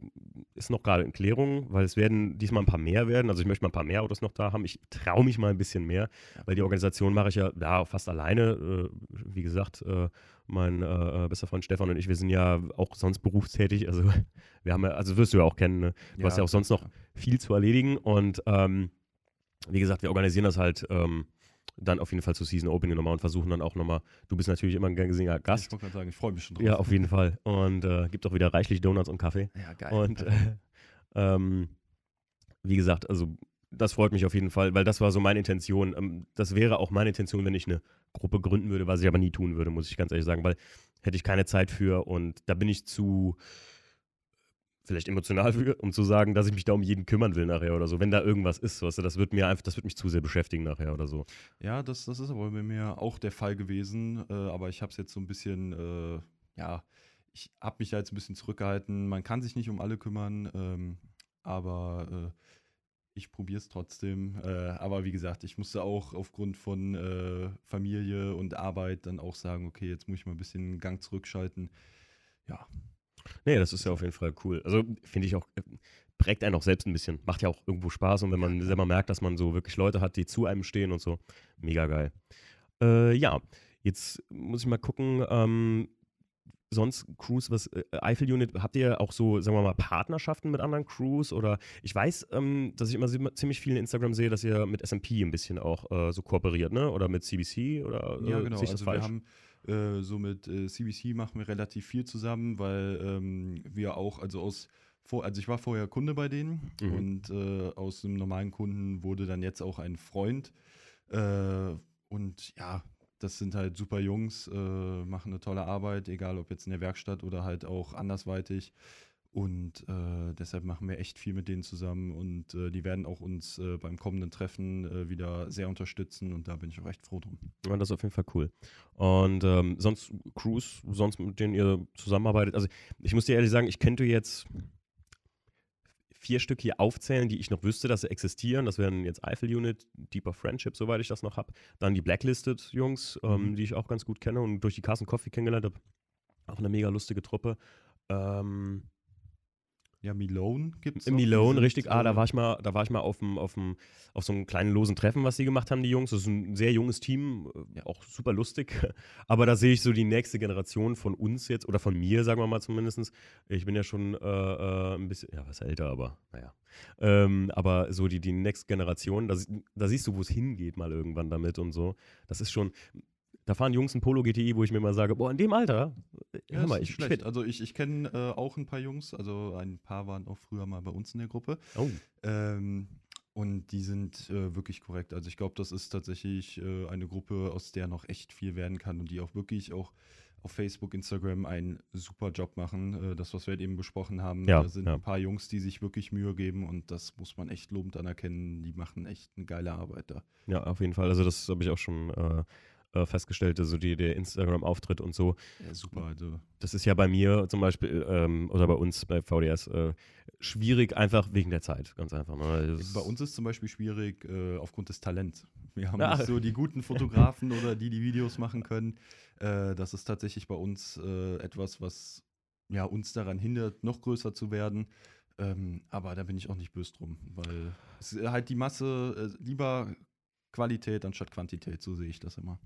ist noch gerade in Klärung, weil es werden diesmal ein paar mehr werden. Also ich möchte mal ein paar mehr Autos noch da haben. Ich traue mich mal ein bisschen mehr, weil die Organisation mache ich ja da fast alleine. Äh, wie gesagt, äh, mein äh, äh, bester Freund Stefan und ich, wir sind ja auch sonst berufstätig. Also (laughs) wir haben ja, also wirst du ja auch kennen, ne? du ja, hast ja auch sonst noch viel zu erledigen. Und ähm, wie gesagt, wir organisieren das halt ähm, dann auf jeden Fall zu Season Opening nochmal und versuchen dann auch nochmal, du bist natürlich immer ein gern gesehener Gast. Ich wollte gerade sagen, ich freue mich schon drauf. Ja, auf jeden Fall. Und äh, gibt auch wieder reichlich Donuts und Kaffee. Ja, geil. Und äh, ähm, wie gesagt, also das freut mich auf jeden Fall, weil das war so meine Intention. Ähm, das wäre auch meine Intention, wenn ich eine Gruppe gründen würde, was ich aber nie tun würde, muss ich ganz ehrlich sagen, weil hätte ich keine Zeit für und da bin ich zu vielleicht emotional für, um zu sagen, dass ich mich da um jeden kümmern will nachher oder so. Wenn da irgendwas ist, weißt du, das wird mir einfach, das wird mich zu sehr beschäftigen nachher oder so. Ja, das, das ist aber bei mir auch der Fall gewesen. Äh, aber ich habe es jetzt so ein bisschen, äh, ja, ich habe mich da jetzt ein bisschen zurückgehalten. Man kann sich nicht um alle kümmern, ähm, aber äh, ich probiere es trotzdem. Äh, aber wie gesagt, ich musste auch aufgrund von äh, Familie und Arbeit dann auch sagen, okay, jetzt muss ich mal ein bisschen Gang zurückschalten. Ja, Nee, das ist ja auf jeden Fall cool. Also finde ich auch, äh, prägt einen auch selbst ein bisschen. Macht ja auch irgendwo Spaß und wenn man selber merkt, dass man so wirklich Leute hat, die zu einem stehen und so, mega geil. Äh, ja, jetzt muss ich mal gucken, ähm, sonst Crews, was äh, Eiffel Unit, habt ihr auch so, sagen wir mal, Partnerschaften mit anderen Crews? Oder ich weiß, ähm, dass ich immer ziemlich viel in Instagram sehe, dass ihr mit SMP ein bisschen auch äh, so kooperiert, ne? Oder mit CBC oder äh, Ja, genau. also falsch? wir haben äh, so mit äh, CBC machen wir relativ viel zusammen, weil ähm, wir auch, also aus vor, also ich war vorher Kunde bei denen mhm. und äh, aus einem normalen Kunden wurde dann jetzt auch ein Freund. Äh, und ja, das sind halt super Jungs, äh, machen eine tolle Arbeit, egal ob jetzt in der Werkstatt oder halt auch andersweitig. Und äh, deshalb machen wir echt viel mit denen zusammen und äh, die werden auch uns äh, beim kommenden Treffen äh, wieder sehr unterstützen und da bin ich auch echt froh drum. Ja, das ist auf jeden Fall cool. Und ähm, sonst Crews, sonst mit denen ihr zusammenarbeitet. Also ich muss dir ehrlich sagen, ich könnte jetzt vier Stück hier aufzählen, die ich noch wüsste, dass sie existieren. Das wären jetzt Eiffel Unit, Deeper Friendship, soweit ich das noch habe. Dann die Blacklisted Jungs, ähm, mhm. die ich auch ganz gut kenne und durch die Carson Coffee kennengelernt habe. Auch eine mega lustige Truppe. Ähm, Ja, Milone gibt es. Milone, richtig. Ah, da war ich mal, da war ich mal auf, dem, auf, dem, auf so einem kleinen losen Treffen, was die gemacht haben, die Jungs. Das ist ein sehr junges Team, ja, auch super lustig. (laughs) Aber da sehe ich so die nächste Generation von uns jetzt, oder von mir, sagen wir mal zumindest. Ich bin ja schon äh, äh, ein bisschen, ja, was älter, aber naja. Ähm, aber so die, die nächste Generation, da, da siehst du, wo es hingeht mal irgendwann damit und so. Das ist schon, da fahren Jungs ein Polo GTI, wo ich mir mal sage, boah, in dem Alter, ja, hör mal, ich schlecht. Also ich, ich kenne äh, auch ein paar Jungs, also ein paar waren auch früher mal bei uns in der Gruppe. Oh. Ähm, und die sind äh, wirklich korrekt. Also ich glaube, das ist tatsächlich äh, eine Gruppe, aus der noch echt viel werden kann und die auch wirklich auch auf Facebook, Instagram einen super Job machen. Äh, das, was wir halt eben besprochen haben, ja, da sind ja. ein paar Jungs, die sich wirklich Mühe geben und das muss man echt lobend anerkennen. Die machen echt eine geile Arbeit da. Ja, auf jeden Fall. Also das habe ich auch schon äh, äh, festgestellt, also die, der Instagram-Auftritt und so. Ja, super. Also. Das ist ja bei mir zum Beispiel ähm, oder bei uns bei VDS äh, schwierig, einfach wegen der Zeit, ganz einfach. Ne? Bei uns ist zum Beispiel schwierig äh, aufgrund des Talents. Wir haben ja. nicht so die guten Fotografen oder die, die Videos machen können. Äh, das ist tatsächlich bei uns äh, etwas, was ja, uns daran hindert, noch größer zu werden. Ähm, aber da bin ich auch nicht böse drum, weil es halt die Masse äh, lieber Qualität anstatt Quantität, so sehe ich das immer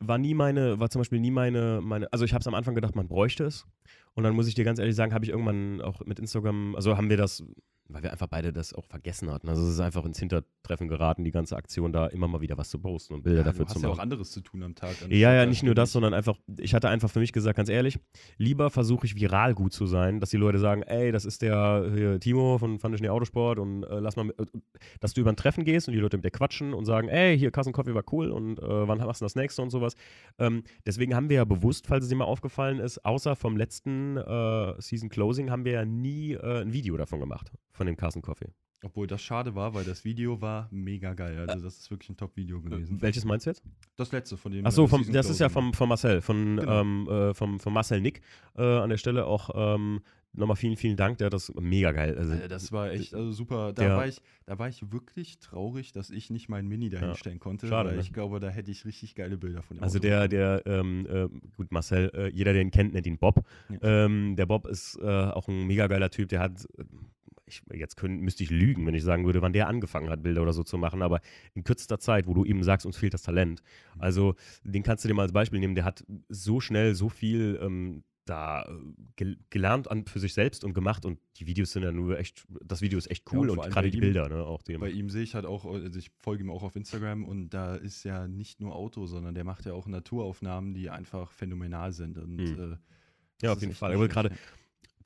war nie meine, war zum Beispiel nie meine, meine also ich habe es am Anfang gedacht, man bräuchte es. Und dann muss ich dir ganz ehrlich sagen, habe ich irgendwann auch mit Instagram, also haben wir das weil wir einfach beide das auch vergessen hatten. Also es ist einfach ins Hintertreffen geraten, die ganze Aktion da immer mal wieder was zu posten und Bilder ja, dafür zu machen. Du hast ja auch anderes zu tun am Tag. Ja, ja, nicht nur das, sondern einfach, ich hatte einfach für mich gesagt, ganz ehrlich, lieber versuche ich viral gut zu sein, dass die Leute sagen, ey, das ist der Timo von Fundition Autosport und äh, lass mal, mit, äh, dass du über ein Treffen gehst und die Leute mit dir quatschen und sagen, ey, hier Kassen Coffee war cool und äh, wann machst du das nächste und sowas. Ähm, deswegen haben wir ja bewusst, falls es dir mal aufgefallen ist, außer vom letzten äh, Season Closing haben wir ja nie äh, ein Video davon gemacht von dem Carson Coffee. Obwohl das schade war, weil das Video war mega geil. Also das ist wirklich ein Top-Video gewesen. Äh, welches meinst du jetzt? Das letzte von dem. Achso, äh, das ist ja vom, von Marcel, von, genau. ähm, äh, vom, von Marcel Nick. Äh, an der Stelle auch ähm, nochmal vielen, vielen Dank. Der hat das mega geil. Also, also das war echt also super. Da, war ich, da war ich wirklich traurig, dass ich nicht mein Mini dahinstellen ja. konnte. Schade. Weil ne? ich glaube, da hätte ich richtig geile Bilder von ihm. Also der, der, ähm, äh, gut, Marcel, äh, jeder, der ihn kennt, nennt ihn Bob. Ja. Ähm, der Bob ist auch ein mega geiler Typ. Der hat ich, jetzt können, müsste ich lügen, wenn ich sagen würde, wann der angefangen hat, Bilder oder so zu machen, aber in kürzester Zeit, wo du ihm sagst, uns fehlt das Talent. Mhm. Also, den kannst du dir mal als Beispiel nehmen, der hat so schnell so viel ähm, da äh, gel gelernt an, für sich selbst und gemacht und die Videos sind ja nur echt, das Video ist echt cool ja, und, und gerade die ihm, Bilder, ne, auch die Bei ihm sehe ich halt auch, also ich folge ihm auch auf Instagram und da ist ja nicht nur Auto, sondern der macht ja auch Naturaufnahmen, die einfach phänomenal sind und mhm. äh, ja, auf jeden Fall. Aber gerade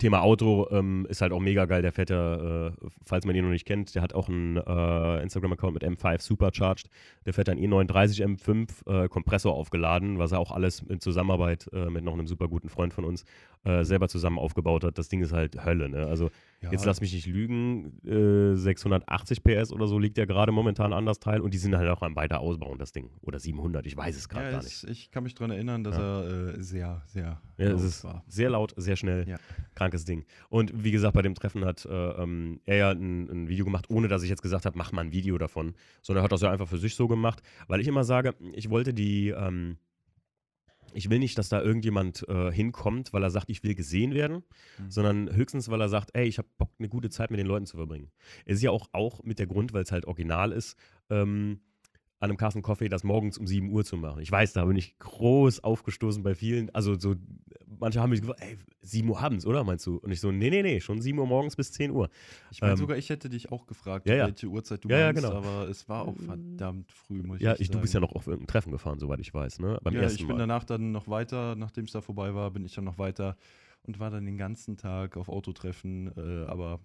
Thema Auto ähm, ist halt auch mega geil. Der fährt ja, äh, falls man ihn noch nicht kennt, der hat auch einen äh, Instagram-Account mit M5 Supercharged. Der fährt ein E39 M5 äh, Kompressor aufgeladen, was er auch alles in Zusammenarbeit äh, mit noch einem super guten Freund von uns äh, selber zusammen aufgebaut hat. Das Ding ist halt Hölle. Ne? Also ja. jetzt lass mich nicht lügen, 680 äh, PS oder so liegt ja gerade momentan an das Teil und die sind halt auch am weiter ausbauen, das Ding. Oder 700, ich weiß es gerade ja, gar nicht. Ich kann mich daran erinnern, dass ja. er sehr, sehr ja, es ist war. Sehr laut, sehr schnell. Krankes Ding. Und wie gesagt, bei dem Treffen hat äh, ähm, er ja ein, ein, Video gemacht, ohne dass ich jetzt gesagt habe, mach mal ein Video davon, sondern er hat das ja einfach für sich so gemacht, weil ich immer sage, ich wollte die, ähm, ich will nicht, dass da irgendjemand äh, hinkommt, weil er sagt, ich will gesehen werden, mhm. sondern höchstens, weil er sagt, ey, ich habe Bock, eine gute Zeit mit den Leuten zu verbringen. Es ist ja auch, auch mit der Grund, weil es halt original ist, ähm, an einem Carsten Coffee das morgens um 7 Uhr zu machen. Ich weiß, da bin ich groß aufgestoßen bei vielen. Also so, manche haben mich gefragt, ey, 7 Uhr abends, oder meinst du? Und ich so, nee, nee, nee, schon 7 Uhr morgens bis 10 Uhr. Ich meine, ähm, sogar ich hätte dich auch gefragt, ja, ja. welche Uhrzeit du ja, meinst, genau. aber es war auch verdammt früh, muss ja, ich, sagen. du bist ja noch auf irgendein Treffen gefahren, soweit ich weiß, ne? Beim ja, ersten ich bin Mal. danach dann noch weiter, nachdem es da vorbei war, bin ich dann noch weiter und war dann den ganzen Tag auf Autotreffen, äh, aber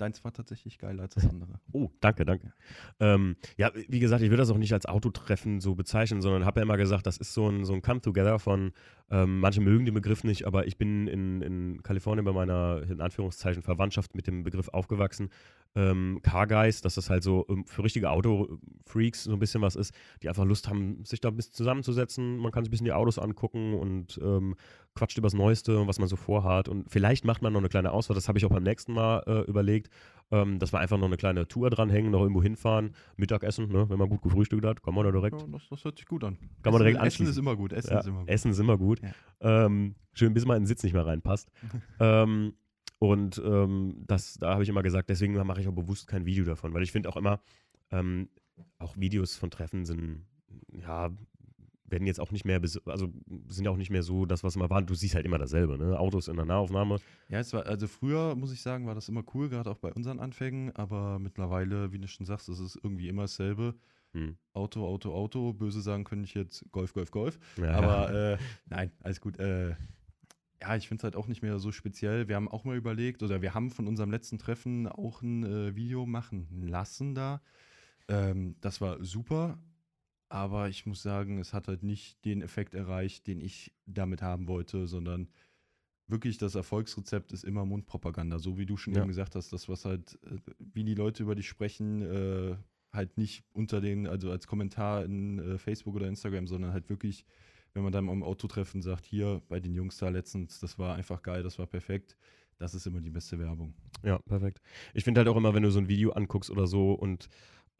Deins war tatsächlich geiler als das andere. Oh, danke, danke. Ja, ähm, ja wie gesagt, ich würde das auch nicht als Autotreffen so bezeichnen, sondern habe ja immer gesagt, das ist so ein, so ein Come-Together von, ähm, manche mögen den Begriff nicht, aber ich bin in, in Kalifornien bei meiner, in Anführungszeichen, Verwandtschaft mit dem Begriff aufgewachsen. Ähm, Car Guys, dass das halt so ähm, für richtige Auto-Freaks so ein bisschen was ist, die einfach Lust haben, sich da ein bisschen zusammenzusetzen. Man kann sich ein bisschen die Autos angucken und ähm, quatscht über das Neueste und was man so vorhat. Und vielleicht macht man noch eine kleine Auswahl, das habe ich auch beim nächsten Mal äh, überlegt, ähm, dass wir einfach noch eine kleine Tour dranhängen, noch irgendwo hinfahren, Mittagessen, ne? wenn man gut gefrühstückt hat, kann man da direkt. Ja, das, das, hört sich gut an. Kann man direkt Essen ist immer gut. Essen ja, ist immer gut. Essen ist immer gut. Ja. Ähm, schön, bis man in den Sitz nicht mehr reinpasst. (laughs) ähm, Und ähm, das, da habe ich immer gesagt, deswegen mache ich auch bewusst kein Video davon, weil ich finde auch immer, ähm, auch Videos von Treffen sind, ja, werden jetzt auch nicht mehr, also sind ja auch nicht mehr so das, was immer war. Du siehst halt immer dasselbe, ne? Autos in der Nahaufnahme. Ja, es war, also früher, muss ich sagen, war das immer cool, gerade auch bei unseren Anfängen, aber mittlerweile, wie du schon sagst, ist es irgendwie immer dasselbe. Hm. Auto, Auto, Auto. Böse sagen könnte ich jetzt Golf, Golf, Golf. Ja. Aber äh, nein, alles gut. Äh, ja, ich finde es halt auch nicht mehr so speziell. Wir haben auch mal überlegt, oder wir haben von unserem letzten Treffen auch ein äh, Video machen lassen da. Ähm, das war super, aber ich muss sagen, es hat halt nicht den Effekt erreicht, den ich damit haben wollte, sondern wirklich das Erfolgsrezept ist immer Mundpropaganda. So wie du schon ja. eben gesagt hast, das, was halt, äh, wie die Leute über dich sprechen, äh, halt nicht unter den, also als Kommentar in äh, Facebook oder Instagram, sondern halt wirklich, wenn man dann am Autotreffen sagt, hier bei den Jungs da letztens, das war einfach geil, das war perfekt. Das ist immer die beste Werbung. Ja, perfekt. Ich finde halt auch immer, wenn du so ein Video anguckst oder so und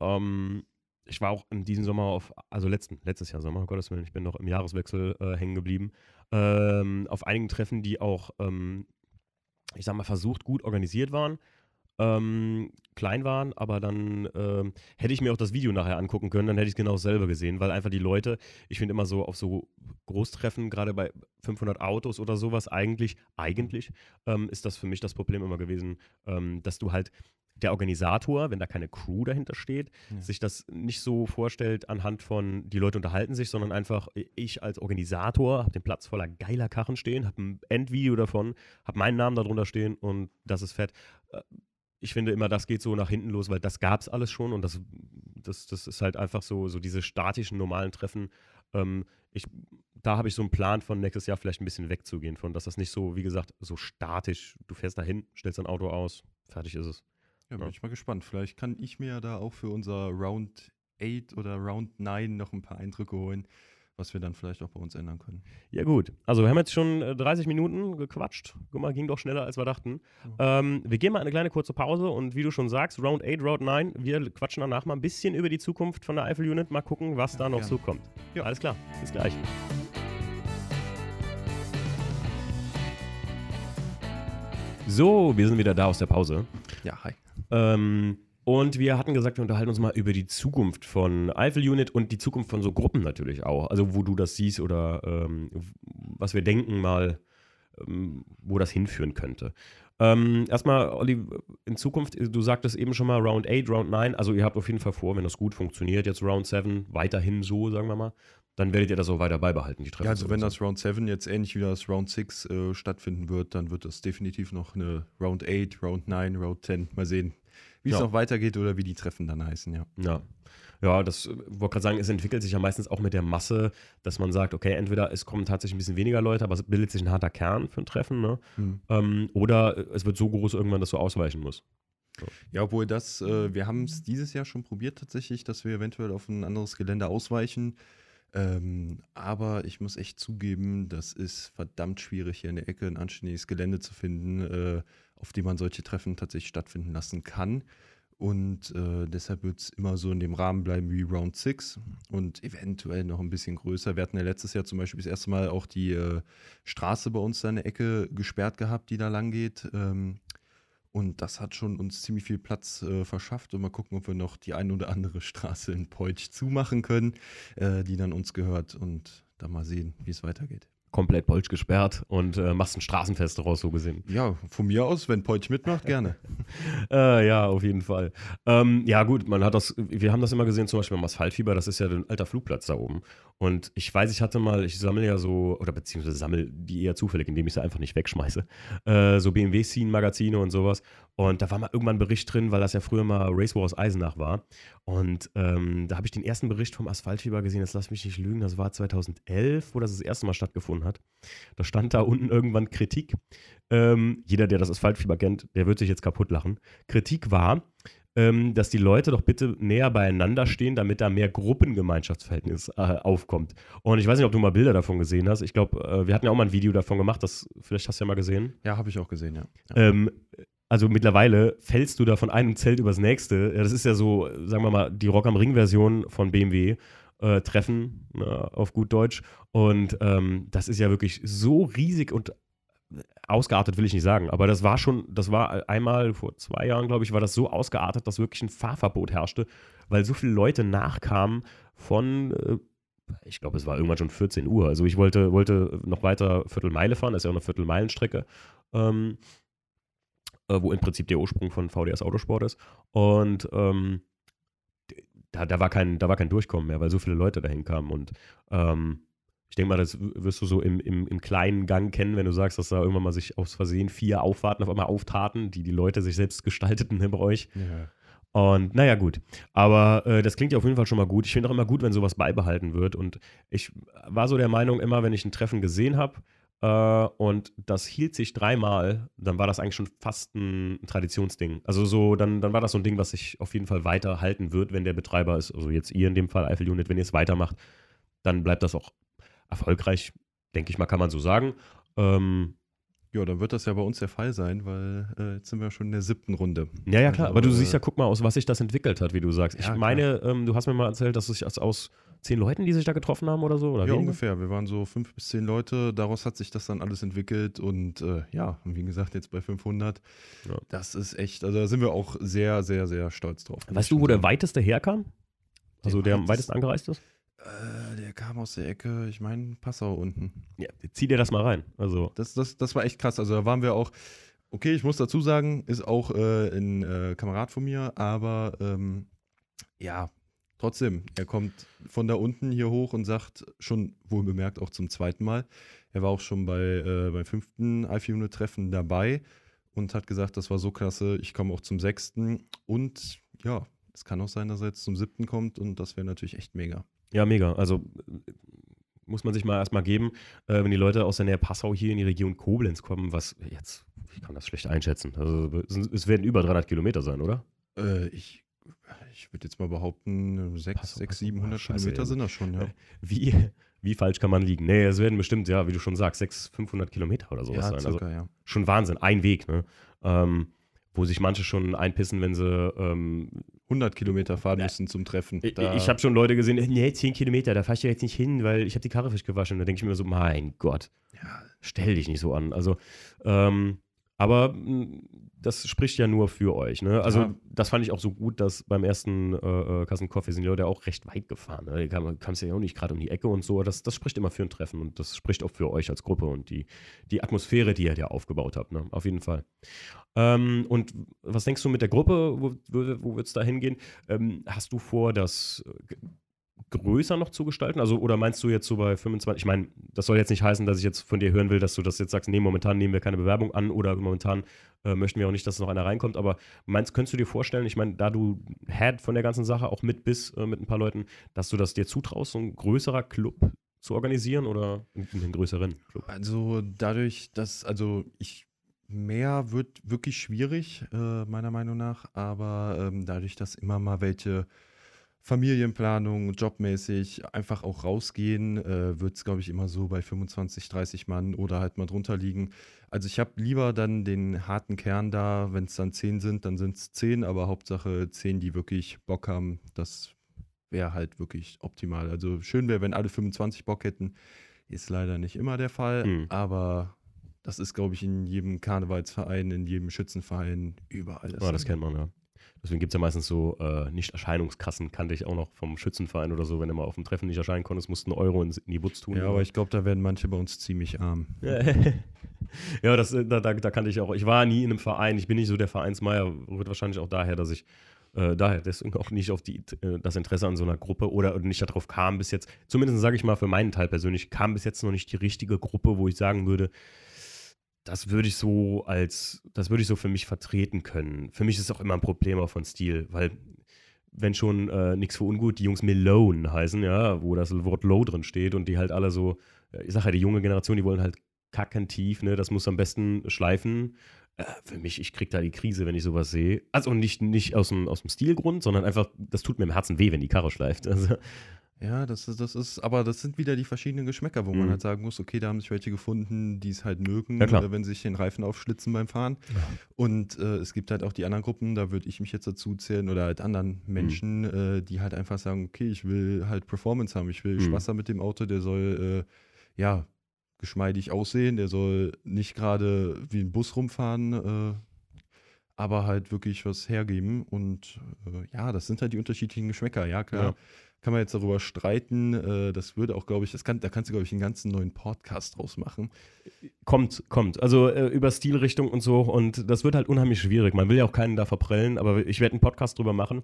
ähm, ich war auch in diesem Sommer auf, also letzten, letztes Jahr Sommer, Gottes Willen, ich bin noch im Jahreswechsel äh, hängen geblieben, ähm, auf einigen Treffen, die auch, ähm, ich sag mal, versucht gut organisiert waren ähm, klein waren, aber dann ähm, hätte ich mir auch das Video nachher angucken können, dann hätte ich es genau selber gesehen, weil einfach die Leute, ich finde immer so auf so Großtreffen, gerade bei 500 Autos oder sowas, eigentlich, eigentlich ähm, ist das für mich das Problem immer gewesen, ähm, dass du halt der Organisator, wenn da keine Crew dahinter steht, ja. sich das nicht so vorstellt anhand von, die Leute unterhalten sich, sondern einfach, ich als Organisator habe den Platz voller geiler Karren stehen, habe ein Endvideo davon, habe meinen Namen darunter stehen und das ist fett. Äh, ich finde immer, das geht so nach hinten los, weil das gab es alles schon und das, das, das ist halt einfach so, so diese statischen, normalen Treffen. Ähm, ich, da habe ich so einen Plan von nächstes Jahr vielleicht ein bisschen wegzugehen, von dass das nicht so, wie gesagt, so statisch, du fährst dahin, stellst dein Auto aus, fertig ist es. Ja, bin ja. ich mal gespannt. Vielleicht kann ich mir ja da auch für unser Round 8 oder Round 9 noch ein paar Eindrücke holen was wir dann vielleicht auch bei uns ändern können. Ja, gut. Also, wir haben jetzt schon 30 äh, Minuten gequatscht. Guck mal, ging doch schneller, als wir dachten. Ja. Ähm, wir gehen mal eine kleine kurze Pause und wie du schon sagst, Round 8, Round 9, wir quatschen danach mal ein bisschen über die Zukunft von der Eiffel Unit. Mal gucken, was ja, da noch gerne. so kommt. Ja. Alles klar. Bis gleich. So, wir sind wieder da aus der Pause. Ja, hi. Ähm, und wir hatten gesagt, wir unterhalten uns mal über die Zukunft von Eiffel Unit und die Zukunft von so Gruppen natürlich auch. Also wo du das siehst oder ähm, was wir denken mal, ähm, wo das hinführen könnte. Ähm, erstmal, Olli, in Zukunft, du sagtest eben schon mal Round 8, Round 9, also ihr habt auf jeden Fall vor, wenn das gut funktioniert, jetzt Round 7 weiterhin so, sagen wir mal, dann werdet ihr das auch weiter beibehalten, die Treffen. Ja, also wenn das Round 7 jetzt ähnlich wie das Round 6 äh, stattfinden wird, dann wird das definitiv noch eine Round 8, Round 9, Round 10, mal sehen, wie ja. es noch weitergeht oder wie die Treffen dann heißen, ja. Ja. Ja, das äh, wollte gerade sagen, es entwickelt sich ja meistens auch mit der Masse, dass man sagt, okay, entweder es kommen tatsächlich ein bisschen weniger Leute, aber es bildet sich ein harter Kern für ein Treffen, ne? Mhm. Ähm, oder es wird so groß irgendwann, dass du ausweichen musst. So. Ja, obwohl das, äh, wir haben es dieses Jahr schon probiert tatsächlich, dass wir eventuell auf ein anderes Gelände ausweichen. Ähm, aber ich muss echt zugeben, das ist verdammt schwierig, hier in der Ecke ein anständiges Gelände zu finden, äh, auf dem man solche Treffen tatsächlich stattfinden lassen kann. Und äh, deshalb wird es immer so in dem Rahmen bleiben wie Round 6 und eventuell noch ein bisschen größer. Wir hatten ja letztes Jahr zum Beispiel das erste Mal auch die äh, Straße bei uns da in der Ecke gesperrt gehabt, die da lang geht. Ähm, und das hat schon uns ziemlich viel Platz äh, verschafft. Und mal gucken, ob wir noch die ein oder andere (laughs) Straße in Peutsch zumachen können, äh, die dann uns gehört. Und da mal sehen, wie es weitergeht komplett Polch gesperrt und äh, machst ein Straßenfest daraus, so gesehen. Ja, von mir aus, wenn Polch mitmacht, gerne. (laughs) äh, ja, auf jeden Fall. Ähm, ja, gut, man hat das, wir haben das immer gesehen, zum Beispiel beim Asphaltfieber, das ist ja ein alter Flugplatz da oben. Und ich weiß, ich hatte mal, ich sammle ja so, oder beziehungsweise sammle die eher zufällig, indem ich sie einfach nicht wegschmeiße, äh, so BMW-Scene-Magazine und sowas. Und da war mal irgendwann ein Bericht drin, weil das ja früher mal Race Wars Eisenach war. Und ähm, da habe ich den ersten Bericht vom Asphaltfieber gesehen, das lass mich nicht lügen, das war 2011, wo das das erste Mal stattgefunden hat. Da stand da unten irgendwann Kritik. Ähm, jeder, der das Asphaltfieber kennt, der wird sich jetzt kaputt lachen. Kritik war, ähm, dass die Leute doch bitte näher beieinander stehen, damit da mehr Gruppengemeinschaftsverhältnis äh, aufkommt. Und ich weiß nicht, ob du mal Bilder davon gesehen hast. Ich glaube, äh, wir hatten ja auch mal ein Video davon gemacht, das vielleicht hast du ja mal gesehen. Ja, habe ich auch gesehen, ja. ja. Ähm, also mittlerweile fällst du da von einem Zelt übers nächste. Das ist ja so, sagen wir mal, die Rock am Ring-Version von BMW. Äh, treffen, na, auf gut Deutsch. Und ähm, das ist ja wirklich so riesig und ausgeartet will ich nicht sagen, aber das war schon, das war einmal vor zwei Jahren, glaube ich, war das so ausgeartet, dass wirklich ein Fahrverbot herrschte, weil so viele Leute nachkamen von, äh, ich glaube, es war irgendwann schon 14 Uhr. Also ich wollte, wollte noch weiter Viertelmeile fahren, das ist ja auch eine Viertelmeilenstrecke, ähm, äh, wo im Prinzip der Ursprung von VDS Autosport ist. Und ähm, da, da, war kein, da war kein Durchkommen mehr, weil so viele Leute dahin kamen. Und ähm, ich denke mal, das wirst du so im, im, im, kleinen Gang kennen, wenn du sagst, dass da irgendwann mal sich aus Versehen vier Auffahrten auf einmal auftaten, die die Leute sich selbst gestalteten bei euch. Ja. Und naja, gut. Aber äh, das klingt ja auf jeden Fall schon mal gut. Ich finde auch immer gut, wenn sowas beibehalten wird. Und ich war so der Meinung, immer wenn ich ein Treffen gesehen habe äh, und das hielt sich dreimal, dann war das eigentlich schon fast ein Traditionsding. Also so, dann, dann war das so ein Ding, was sich auf jeden Fall weiterhalten wird, wenn der Betreiber ist. Also jetzt ihr in dem Fall, Eiffel Unit, wenn ihr es weitermacht, dann bleibt das auch erfolgreich, denke ich mal, kann man so sagen. Ähm, ja, dann wird das ja bei uns der Fall sein, weil äh, jetzt sind wir schon in der siebten Runde. Ja, ja, klar. Also, aber du siehst ja, guck mal, aus was sich das entwickelt hat, wie du sagst. Ja, ich meine, ähm, du hast mir mal erzählt, dass es sich aus zehn Leuten, die sich da getroffen haben oder so? Oder ja, weniger? ungefähr. Wir waren so fünf bis zehn Leute. Daraus hat sich das dann alles entwickelt. Und äh, ja, wie gesagt, jetzt bei 500. Ja. Das ist echt, also da sind wir auch sehr, sehr, sehr stolz drauf. Weißt du, wo der weiteste herkam? Also der, der am weitesten angereist ist? Äh, der kam aus der Ecke, ich meine, Passau unten. Ja, zieh dir das mal rein. Also. Das, das, das war echt krass. Also da waren wir auch, okay, ich muss dazu sagen, ist auch äh, ein äh, Kamerad von mir, aber ähm, ja, trotzdem, er kommt von da unten hier hoch und sagt schon wohl bemerkt auch zum zweiten Mal. Er war auch schon bei, äh, beim fünften i400-Treffen dabei und hat gesagt, das war so klasse, ich komme auch zum sechsten. Und ja, es kann auch sein, dass er jetzt zum siebten kommt und das wäre natürlich echt mega. Ja, mega. Also muss man sich mal erstmal geben, äh, wenn die Leute aus der Nähe Passau hier in die Region Koblenz kommen, was jetzt, ich kann das schlecht einschätzen. Also es werden über 300 Kilometer sein, oder? Äh, ich ich würde jetzt mal behaupten, 600, 600 700 Kilometer sind das schon, ja. Wie, wie falsch kann man liegen? Nee, es werden bestimmt, ja, wie du schon sagst, 600, 500 Kilometer oder sowas ja, sein. Circa, also ja. Schon Wahnsinn, ein Weg, ne? Ähm, wo sich manche schon einpissen, wenn sie ähm, 100 Kilometer fahren müssen zum Treffen. Da ich habe schon Leute gesehen, nee, 10 Kilometer, da fahre ich ja jetzt nicht hin, weil ich habe die Karre frisch gewaschen. Da denke ich mir so, mein Gott, ja. stell dich nicht so an. Also, ähm, aber das spricht ja nur für euch. Ne? Also, ja. das fand ich auch so gut, dass beim ersten äh, äh Kassenkoffee sind die Leute auch recht weit gefahren. Ne? Da kam es ja auch nicht gerade um die Ecke und so. Das, das spricht immer für ein Treffen und das spricht auch für euch als Gruppe und die, die Atmosphäre, die ihr ja aufgebaut habt. Ne? Auf jeden Fall. Ähm, und was denkst du mit der Gruppe? Wo, wo, wo wird es da hingehen? Ähm, hast du vor, das größer noch zu gestalten? Also, oder meinst du jetzt so bei 25? Ich meine, das soll jetzt nicht heißen, dass ich jetzt von dir hören will, dass du das jetzt sagst, nee, momentan nehmen wir keine Bewerbung an oder momentan äh, möchten wir auch nicht, dass noch einer reinkommt. Aber meinst, könntest du dir vorstellen, ich meine, da du Head von der ganzen Sache auch mit bist, äh, mit ein paar Leuten, dass du das dir zutraust, so ein größerer Club zu organisieren oder einen größeren Club? Also, dadurch, dass, also ich mehr wird wirklich schwierig, äh, meiner Meinung nach, aber ähm, dadurch, dass immer mal welche Familienplanung, jobmäßig einfach auch rausgehen, äh, wird es, glaube ich, immer so bei 25, 30 Mann oder halt mal drunter liegen. Also ich habe lieber dann den harten Kern da, wenn es dann 10 sind, dann sind es 10, aber Hauptsache 10, die wirklich Bock haben, das wäre halt wirklich optimal. Also schön wäre, wenn alle 25 Bock hätten, ist leider nicht immer der Fall, mhm. aber das ist, glaube ich, in jedem Karnevalsverein, in jedem Schützenverein, überall. Ja, das kennt man, ja. Deswegen gibt es ja meistens so äh, Nicht-Erscheinungskassen, kannte ich auch noch vom Schützenverein oder so. Wenn du mal auf dem Treffen nicht erscheinen konntest, musst du einen Euro in, in die Wutz tun. Ja, aber ich glaube, da werden manche bei uns ziemlich arm. (laughs) ja, das, äh, da, da, da, kannte ich auch. Ich war nie in einem Verein. Ich bin nicht so der Vereinsmeier. Rührt wahrscheinlich auch daher, dass ich äh, daher deswegen auch nicht auf die, äh, das Interesse an so einer Gruppe oder, oder nicht darauf kam bis jetzt. Zumindest sage ich mal für meinen Teil persönlich, kam bis jetzt noch nicht die richtige Gruppe, wo ich sagen würde, das würde ich so als, das würde ich so für mich vertreten können. Für mich ist es auch immer ein Problem auch von Stil, weil wenn schon äh, nichts für ungut die Jungs Malone heißen, ja, wo das Wort Low drin steht und die halt alle so, äh, ich sage ja, die junge Generation, die wollen halt kacken tief, ne, das muss am besten schleifen. Äh, für mich, ich krieg da die Krise, wenn ich sowas sehe. Also nicht, nicht aus dem, aus dem Stilgrund, sondern einfach, das tut mir im Herzen weh, wenn die Karre schleift. Also, ja, das ist, das ist, aber das sind wieder die verschiedenen Geschmäcker, wo mhm. man halt sagen muss, okay, da haben sich welche gefunden, die es halt mögen, ja, äh, wenn sie sich den Reifen aufschlitzen beim Fahren. Ja. Und äh, es gibt halt auch die anderen Gruppen, da würde ich mich jetzt dazu zählen, oder halt anderen mhm. Menschen, mhm. äh, die halt einfach sagen, okay, ich will halt Performance haben, ich will mhm. Spaß haben mit dem Auto, der soll, äh, ja, geschmeidig aussehen, der soll nicht gerade wie ein Bus rumfahren, äh, aber halt wirklich was hergeben. Und äh, ja, das sind halt die unterschiedlichen Geschmäcker. Ja, klar. Ja. Kann man jetzt darüber streiten. Äh, das würde auch, glaube ich, das kann, da kannst du, glaube ich, einen ganzen neuen Podcast draus machen. Kommt, kommt. Also äh, über Stilrichtung und so. Und das wird halt unheimlich schwierig. Man will ja auch keinen da verprellen, aber ich werde einen Podcast drüber machen.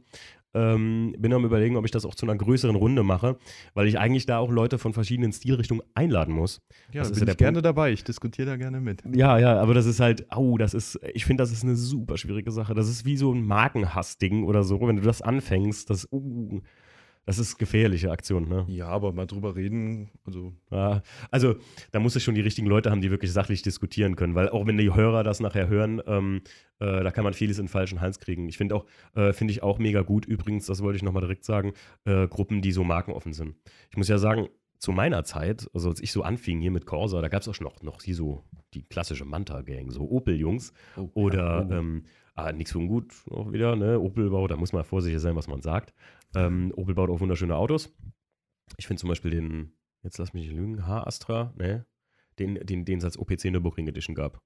Ähm, bin am überlegen, ob ich das auch zu einer größeren Runde mache, weil ich eigentlich da auch Leute von verschiedenen Stilrichtungen einladen muss. Ja, Das bin ist ja ich gerne dabei. Ich diskutiere da gerne mit. Ja, ja, aber das ist halt, au, das ist, ich finde, das ist eine super schwierige Sache. Das ist wie so ein Markenhassding oder so, wenn du das anfängst, das, uh, das ist gefährliche Aktion, ne? Ja, aber mal drüber reden, also Ja, also da muss ich schon die richtigen Leute haben, die wirklich sachlich diskutieren können, weil auch wenn die Hörer das nachher hören, ähm, äh, da kann man vieles in falschen Hals kriegen. Ich finde auch, äh, finde ich auch mega gut übrigens, das wollte ich nochmal direkt sagen, äh, Gruppen, die so markenoffen sind. Ich muss ja sagen, zu meiner Zeit, also als ich so anfing hier mit Corsa, da gab es auch schon noch, noch hier so die klassische Manta-Gang, so Opel-Jungs oh, oder ja, oh. ähm, ah, nichts für ungut auch wieder, ne? Opel-Bau, da muss man vorsichtig sein, was man sagt. Ähm, Opel baut auch wunderschöne Autos. Ich finde zum Beispiel den, jetzt lass mich nicht lügen, H-Astra, ne? Den, den, den es als OPC Nürburgring Edition gab.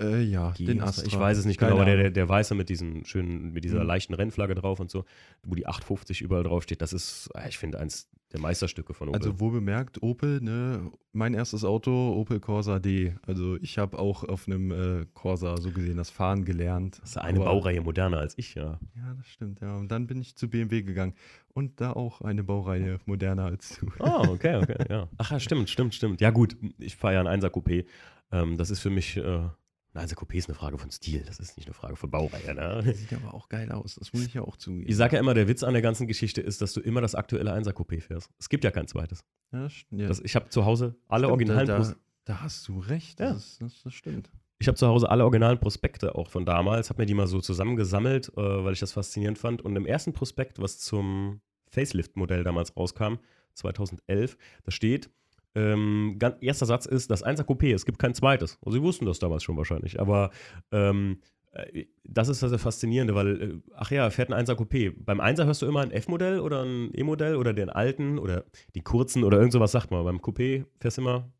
äh, ja, Die den Astra. Ich weiß es nicht Keine genau, aber der, der weiße mit diesen schönen, mit dieser Mhm. leichten Rennflagge drauf und so, wo die 850 überall draufsteht, das ist, ah, ich finde, eins der Meisterstücke von Opel. Also wo bemerkt, Opel, ne, mein erstes Auto, Opel Corsa D. Also ich habe auch auf einem äh, Corsa so gesehen das Fahren gelernt. das ist eine Aber- Baureihe moderner als ich, ja. Ja, das stimmt, ja. Und dann bin ich zu BMW gegangen. Und da auch eine Baureihe moderner als du. Oh, okay, okay, ja. Ach ja, stimmt, stimmt, stimmt. Ja gut, ich fahre ja ein 1er Coupé. Ähm, das ist für mich, äh, ein 1er Coupé ist eine Frage von Stil, das ist nicht eine Frage von Baureihe, ne? (laughs) Sieht aber auch geil aus, das muss ich ja auch zugeben. Ich sage ja immer, der Witz an der ganzen Geschichte ist, dass du immer das aktuelle 1er Coupé fährst. Es gibt ja kein zweites. ja, ja. Das, ich habe zu Hause alle Stimmt, originalen da, da, da hast du recht, Ja. das, das, das stimmt. Ich habe zu Hause alle originalen Prospekte auch von damals, habe mir die mal so zusammengesammelt, äh, weil ich das faszinierend fand. Und im ersten Prospekt, was zum Facelift-Modell damals rauskam, 2011, da steht, ähm, ganz, erster Satz ist, das 1er Coupé, es gibt kein zweites. Und sie wussten das damals schon wahrscheinlich. Aber ähm, äh, das ist das Faszinierende, weil, äh, ach ja, fährt ein 1er Coupé. Beim 1er hörst du immer ein F-Modell oder ein E-Modell oder den alten oder die kurzen oder irgend sowas sagt man. Beim Coupé fährst du immer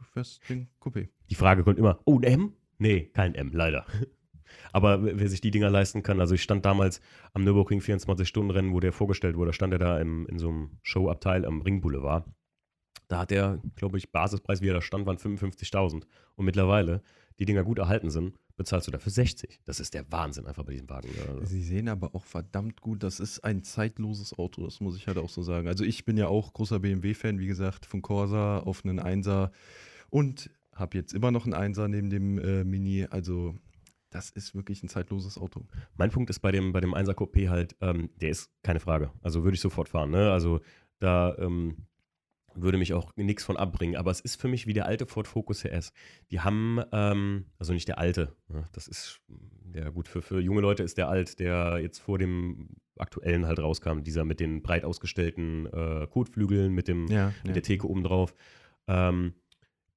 Du fährst den Coupé. die Frage kommt immer, oh, ein M? Nee, kein M, leider. (laughs) Aber wer sich die Dinger leisten kann, also ich stand damals am Nürburgring 24-Stunden-Rennen, wo der vorgestellt wurde, stand er da im, in so einem Showabteil am Ringboulevard. Da hat der, glaube ich, Basispreis, wie er da stand, waren 55.000. Und mittlerweile, die Dinger gut erhalten sind, bezahlst du dafür 60. Das ist der Wahnsinn einfach bei diesem Wagen. Also, Sie sehen aber auch verdammt gut, das ist ein zeitloses Auto, das muss ich halt auch so sagen. Also ich bin ja auch großer BMW-Fan, wie gesagt, von Corsa auf einen Einser und habe jetzt immer noch einen Einser neben dem äh, Mini. Also das ist wirklich ein zeitloses Auto. Mein Punkt ist bei dem, bei dem 1er Coupé halt, ähm, der ist keine Frage. Also würde ich sofort fahren. Ne? Also da ähm, würde mich auch nichts von abbringen. Aber es ist für mich wie der alte Ford Focus RS. Die haben, ähm, also nicht der alte, ne? das ist, ja gut, für, für junge Leute ist der alt, der jetzt vor dem aktuellen halt rauskam, dieser mit den breit ausgestellten äh, Kotflügeln, mit dem Ja, mit der Theke oben drauf. Ähm,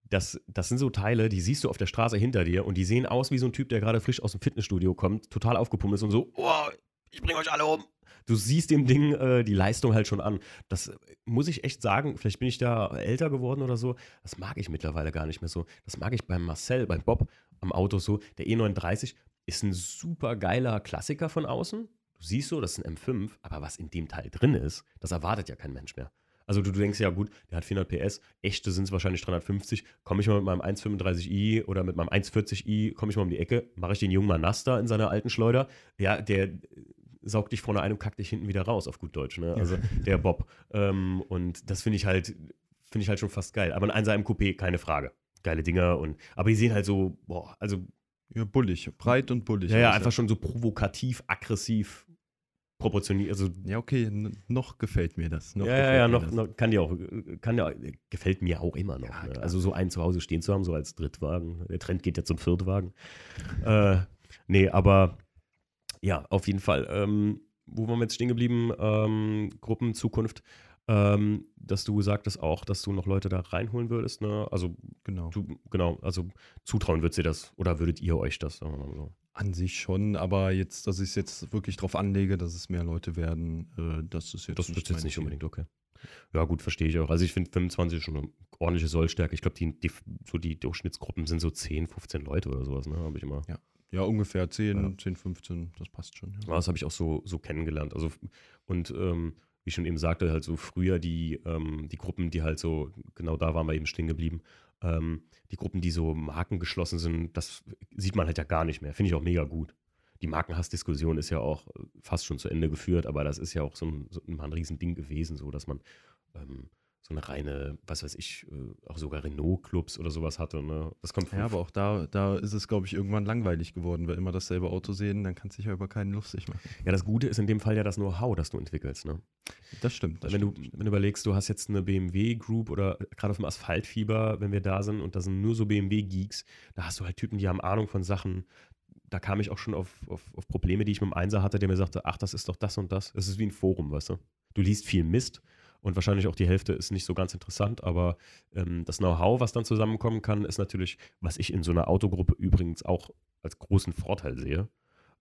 das, das sind so Teile, die siehst du auf der Straße hinter dir und die sehen aus wie so ein Typ, der gerade frisch aus dem Fitnessstudio kommt, total aufgepumpt ist und so, oh, ich bringe euch alle um. Du siehst dem Ding äh, die Leistung halt schon an. Das äh, muss ich echt sagen, vielleicht bin ich da älter geworden oder so. Das mag ich mittlerweile gar nicht mehr so. Das mag ich beim Marcel, beim Bob am Auto so. Der E39 ist ein super geiler Klassiker von außen. Du siehst so, das ist ein M5, aber was in dem Teil drin ist, das erwartet ja kein Mensch mehr. Also du, du denkst ja, gut, der hat 400 PS, echte sind es wahrscheinlich 350. Komme ich mal mit meinem 135i oder mit meinem 140i, komme ich mal um die Ecke, mache ich den Jungen mal in seiner alten Schleuder. Ja, der saugt dich vorne ein und kackt dich hinten wieder raus, auf gut Deutsch. Ne? Also der Bob. Ähm, und das finde ich halt, finde ich halt schon fast geil. Aber ein 1er im Coupé, keine Frage. Geile Dinger und, aber die sehen halt so, boah, also, Ja, bullig, breit und bullig. ja, ja, einfach schon so provokativ, aggressiv, proportioniert, also Ja, okay, noch gefällt mir das. Noch ja, ja, ja, noch, noch kann ja auch, kann ja, gefällt mir auch immer noch. Ja, ne? Also so einen zu Hause stehen zu haben, so als Drittwagen. Der Trend geht ja zum Viertwagen. äh, nee, aber ja, auf jeden Fall. Ähm, wo waren wir jetzt stehen geblieben? Ähm, Gruppen, Zukunft. Ähm, dass du sagtest auch, dass du noch Leute da reinholen würdest. Ne? Also Genau. du, genau, also zutrauen würdet ihr das oder würdet ihr euch das? So. An sich schon, aber jetzt, dass ich es jetzt wirklich drauf anlege, dass es mehr Leute werden, äh, das ist jetzt Das nicht jetzt nicht unbedingt okay. Ja, gut, verstehe ich auch. Also ich finde 25 ist schon eine ordentliche Sollstärke. Ich glaube, die, die, so die Durchschnittsgruppen sind so 10, 15 Leute oder sowas, ne? Habe ich immer. Ja. Ja, ungefähr 10, Ja. 10, 15, das passt schon. Ja, das habe ich auch so, so kennengelernt. Also, und ähm, wie ich schon eben sagte, halt so früher die, ähm, die Gruppen, die halt so, genau da waren wir eben stehen geblieben, ähm, die Gruppen, die so markengeschlossen sind, das sieht man halt ja gar nicht mehr. Finde ich auch mega gut. Die Markenhassdiskussion ist ja auch äh, fast schon zu Ende geführt, aber das ist ja auch so ein, so ein Riesending gewesen, so dass man ähm, so eine reine, was weiß ich, äh, auch sogar Renault-Clubs oder sowas hatte. Ne? Das kommt Ja, aber auch da, da ist es, glaube ich, irgendwann langweilig geworden, weil immer dasselbe Auto sehen, dann kannst du dich ja über keinen lustig machen. ja, das Gute ist in dem Fall ja das Know-how, das du entwickelst. Ne? Das stimmt. Das wenn, stimmt, du, wenn du überlegst, du hast jetzt eine BMW-Group oder gerade auf dem Asphaltfieber, wenn wir da sind und da sind nur so BMW-Geeks, da hast du halt Typen, die haben Ahnung von Sachen. Da kam ich auch schon auf, auf, auf Probleme, die ich mit dem Einser hatte, der mir sagte, ach, das ist doch das und das. Das ist wie ein Forum, weißt du. Du liest viel Mist und wahrscheinlich auch die Hälfte ist nicht so ganz interessant, aber ähm, das Know-how, was dann zusammenkommen kann, ist natürlich, was ich in so einer Autogruppe übrigens auch als großen Vorteil sehe,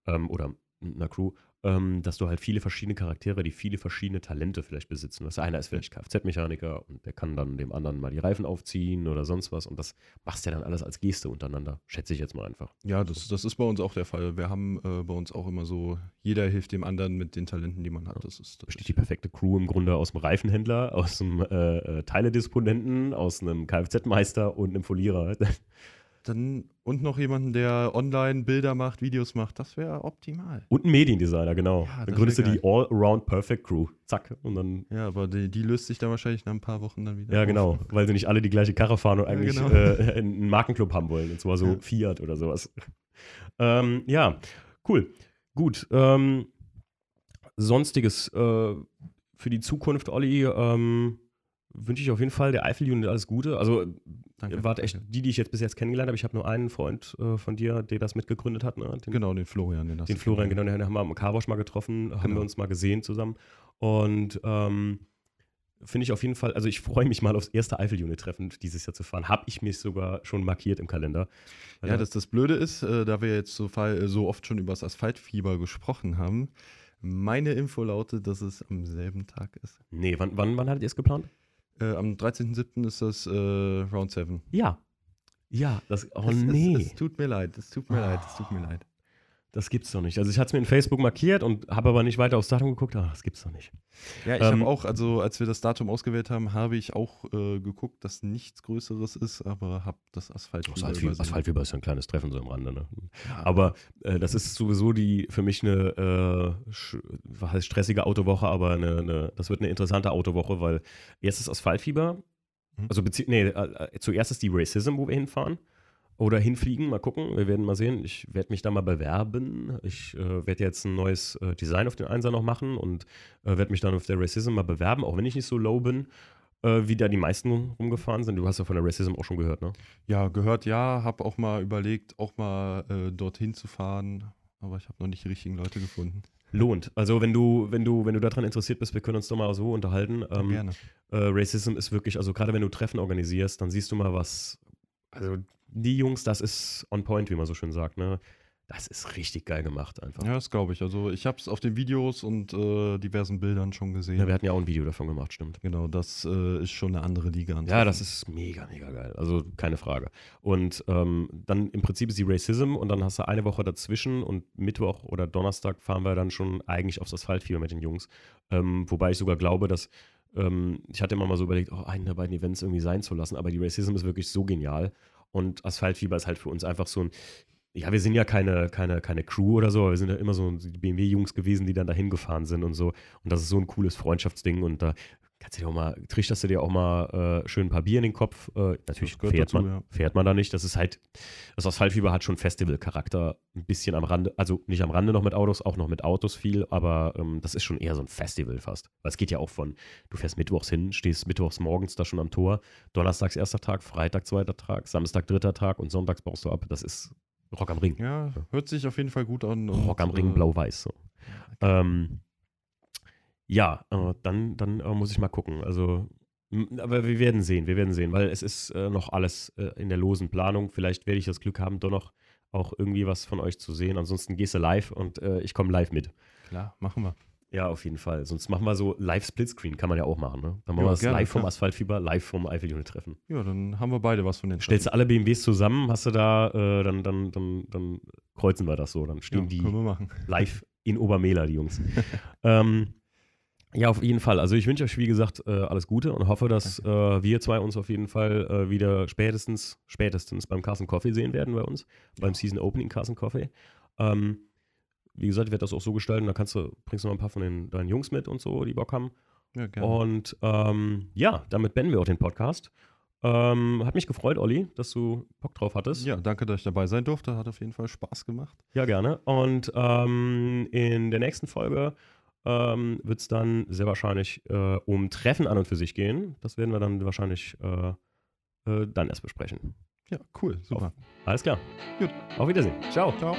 ähm, oder einer Crew, ähm, dass du halt viele verschiedene Charaktere, die viele verschiedene Talente vielleicht besitzen. Das einer ist vielleicht Kfz-Mechaniker und der kann dann dem anderen mal die Reifen aufziehen oder sonst was und das machst du ja dann alles als Geste untereinander, schätze ich jetzt mal einfach. Ja, das, das ist bei uns auch der Fall. Wir haben äh, bei uns auch immer so, jeder hilft dem anderen mit den Talenten, die man hat. Das ist, das Besteht die perfekte Crew im Grunde aus dem Reifenhändler, aus einem äh, äh, Teiledisponenten, aus einem Kfz-Meister und einem Folierer. Dann und noch jemanden, der online Bilder macht, Videos macht, das wäre optimal. Und ein Mediendesigner, genau. Ja, dann gründest du die All-Around Perfect Crew. Zack. Und dann Ja, aber die, die löst sich dann wahrscheinlich nach ein paar Wochen dann wieder. Ja, auf. genau, weil sie nicht alle die gleiche Karre fahren und Ja, eigentlich genau. äh, einen Markenclub haben wollen. Und zwar so Ja. Fiat oder sowas. Ähm, ja, cool. Gut. Ähm, Sonstiges äh, für die Zukunft, Olli, ähm, wünsche ich auf jeden Fall der Eifel-Unit alles Gute. Also, Danke, ihr wart echt danke. die, die ich jetzt bis jetzt kennengelernt habe. Ich habe nur einen Freund äh, von dir, der das mitgegründet hat. Ne? Den, Genau, den Florian, den hast den Florian, genau, den haben wir am Carwash mal getroffen, haben Genau. wir uns mal gesehen zusammen. Und ähm, finde ich auf jeden Fall, also ich freue mich mal aufs erste Eifel-Unit-Treffen dieses Jahr zu fahren. Habe ich mich sogar schon markiert im Kalender. Ja, da- das, Blöde ist, äh, da wir jetzt so, fall, so oft schon über das Asphaltfieber gesprochen haben, meine Info lautet, dass es am selben Tag ist. nee, wann, wann, wann hattet ihr es geplant? Äh, am 13.07. ist das äh, Round 7. Ja. Ja, das, oh es, nee, Es, es tut mir leid, es tut mir Ah. leid, es tut mir leid. Das gibt's doch nicht. Also ich hatte es mir in Facebook markiert und habe aber nicht weiter aufs Datum geguckt. Ah, das gibt's doch nicht. Ja, ich Ähm, habe auch, also als wir das Datum ausgewählt haben, habe ich auch äh, geguckt, dass nichts Größeres ist, aber habe das Asphaltfieber Asphaltfieber, übersehen. Asphaltfieber ist ja ein kleines Treffen so am Rande. Ne? Ja, Aber äh, das ist sowieso die für mich eine äh, was heißt stressige Autowoche, aber eine, eine, das wird eine interessante Autowoche, weil erstes Asphaltfieber, Mhm. also nee, äh, äh, zuerst ist die Racism, wo wir hinfahren. Oder hinfliegen, mal gucken. Wir werden mal sehen. Ich werde mich da mal bewerben. Ich äh, werde jetzt ein neues äh, Design auf den Einser noch machen und äh, werde mich dann auf der Racism mal bewerben, auch wenn ich nicht so low bin, äh, wie da die meisten rumgefahren sind. Du hast ja von der Racism auch schon gehört, ne? Ja, gehört ja, habe auch mal überlegt, auch mal äh, dorthin zu fahren, aber ich habe noch nicht die richtigen Leute gefunden. Lohnt. Also wenn du, wenn du, wenn du daran interessiert bist, wir können uns doch mal so unterhalten. Ja, Ähm, gerne. äh, Racism ist wirklich, also gerade wenn du Treffen organisierst, dann siehst du mal was. Also die Jungs, das ist on point, wie man so schön sagt, ne? Das ist richtig geil gemacht einfach. Ja, das glaube ich. Also ich habe es auf den Videos und äh, diversen Bildern schon gesehen. Ja, wir hatten ja auch ein Video davon gemacht, stimmt. genau, das äh, ist schon eine andere Liga. an Ja, das ist mega, mega geil. Also keine Frage. Und ähm, dann im Prinzip ist die Racism und dann hast du eine Woche dazwischen und Mittwoch oder Donnerstag fahren wir dann schon eigentlich aufs Asphaltfieber mit den Jungs. Ähm, wobei ich sogar glaube, dass ähm, ich hatte immer mal so überlegt, oh, einen der beiden Events irgendwie sein zu lassen, aber die Racism ist wirklich so genial und Asphaltfieber ist halt für uns einfach so ein ja, wir sind ja keine, keine, keine Crew oder so, aber wir sind ja immer so BMW-Jungs gewesen, die dann dahin gefahren sind und so. Und das ist so ein cooles Freundschaftsding und da kannst du dir auch mal, trichterst du dir auch mal äh, schön ein paar Bier in den Kopf. Äh, natürlich fährt, dazu, man, ja. fährt man da nicht. Das ist halt, das Asphaltfieber hat schon Festival-Charakter, ein bisschen am Rande, also nicht am Rande noch mit Autos, auch noch mit Autos viel, aber ähm, das ist schon eher so ein Festival fast. Weil es geht ja auch von, du fährst mittwochs hin, stehst mittwochs morgens da schon am Tor, donnerstags erster Tag, Freitag zweiter Tag, Samstag dritter Tag und sonntags baust du ab. Das ist Rock am Ring. Ja, hört sich auf jeden Fall gut an. Rock am Ring, äh, blau-weiß. So. Ähm, ja, äh, dann, dann äh, muss ich mal gucken. Also, aber wir werden sehen, wir werden sehen, weil es ist äh, noch alles äh, in der losen Planung. Vielleicht werde ich das Glück haben, doch noch auch irgendwie was von euch zu sehen. Ansonsten gehst du live und äh, ich komme live mit. Klar, machen wir. Ja, auf jeden Fall. Sonst machen wir so Live-Splitscreen, kann man ja auch machen. Ne? Dann machen Ja, wir das gerne, live vom. Asphaltfieber, live vom Eifel-Unit-Treffen. Ja, dann haben wir beide was von den Stellst du alle BMWs zusammen, hast du da, äh, dann, dann, dann, dann kreuzen wir das so. Dann stehen ja, die live in Obermehler, die Jungs. (laughs) ähm, ja, auf jeden Fall. Also ich wünsche euch, wie gesagt, äh, alles Gute und hoffe, dass äh, wir zwei uns auf jeden Fall äh, wieder spätestens, spätestens beim Carson Coffee sehen werden bei uns, beim Season Opening Carson Coffee. Ähm, wie gesagt, ich werde das auch so gestalten, da kannst du, bringst du noch ein paar von den, deinen Jungs mit und so, die Bock haben. Ja, gerne. Und ähm, ja, damit beenden wir auch den Podcast. Ähm, hat mich gefreut, Olli, dass du Bock drauf hattest. ja, danke, dass ich dabei sein durfte. Hat auf jeden Fall Spaß gemacht. Ja, gerne. Und ähm, in der nächsten Folge ähm, wird es dann sehr wahrscheinlich äh, um Treffen an und für sich gehen. Das werden wir dann wahrscheinlich äh, äh, dann erst besprechen. Ja, cool, super. Alles klar. Gut. Auf Wiedersehen. Ciao. Ciao.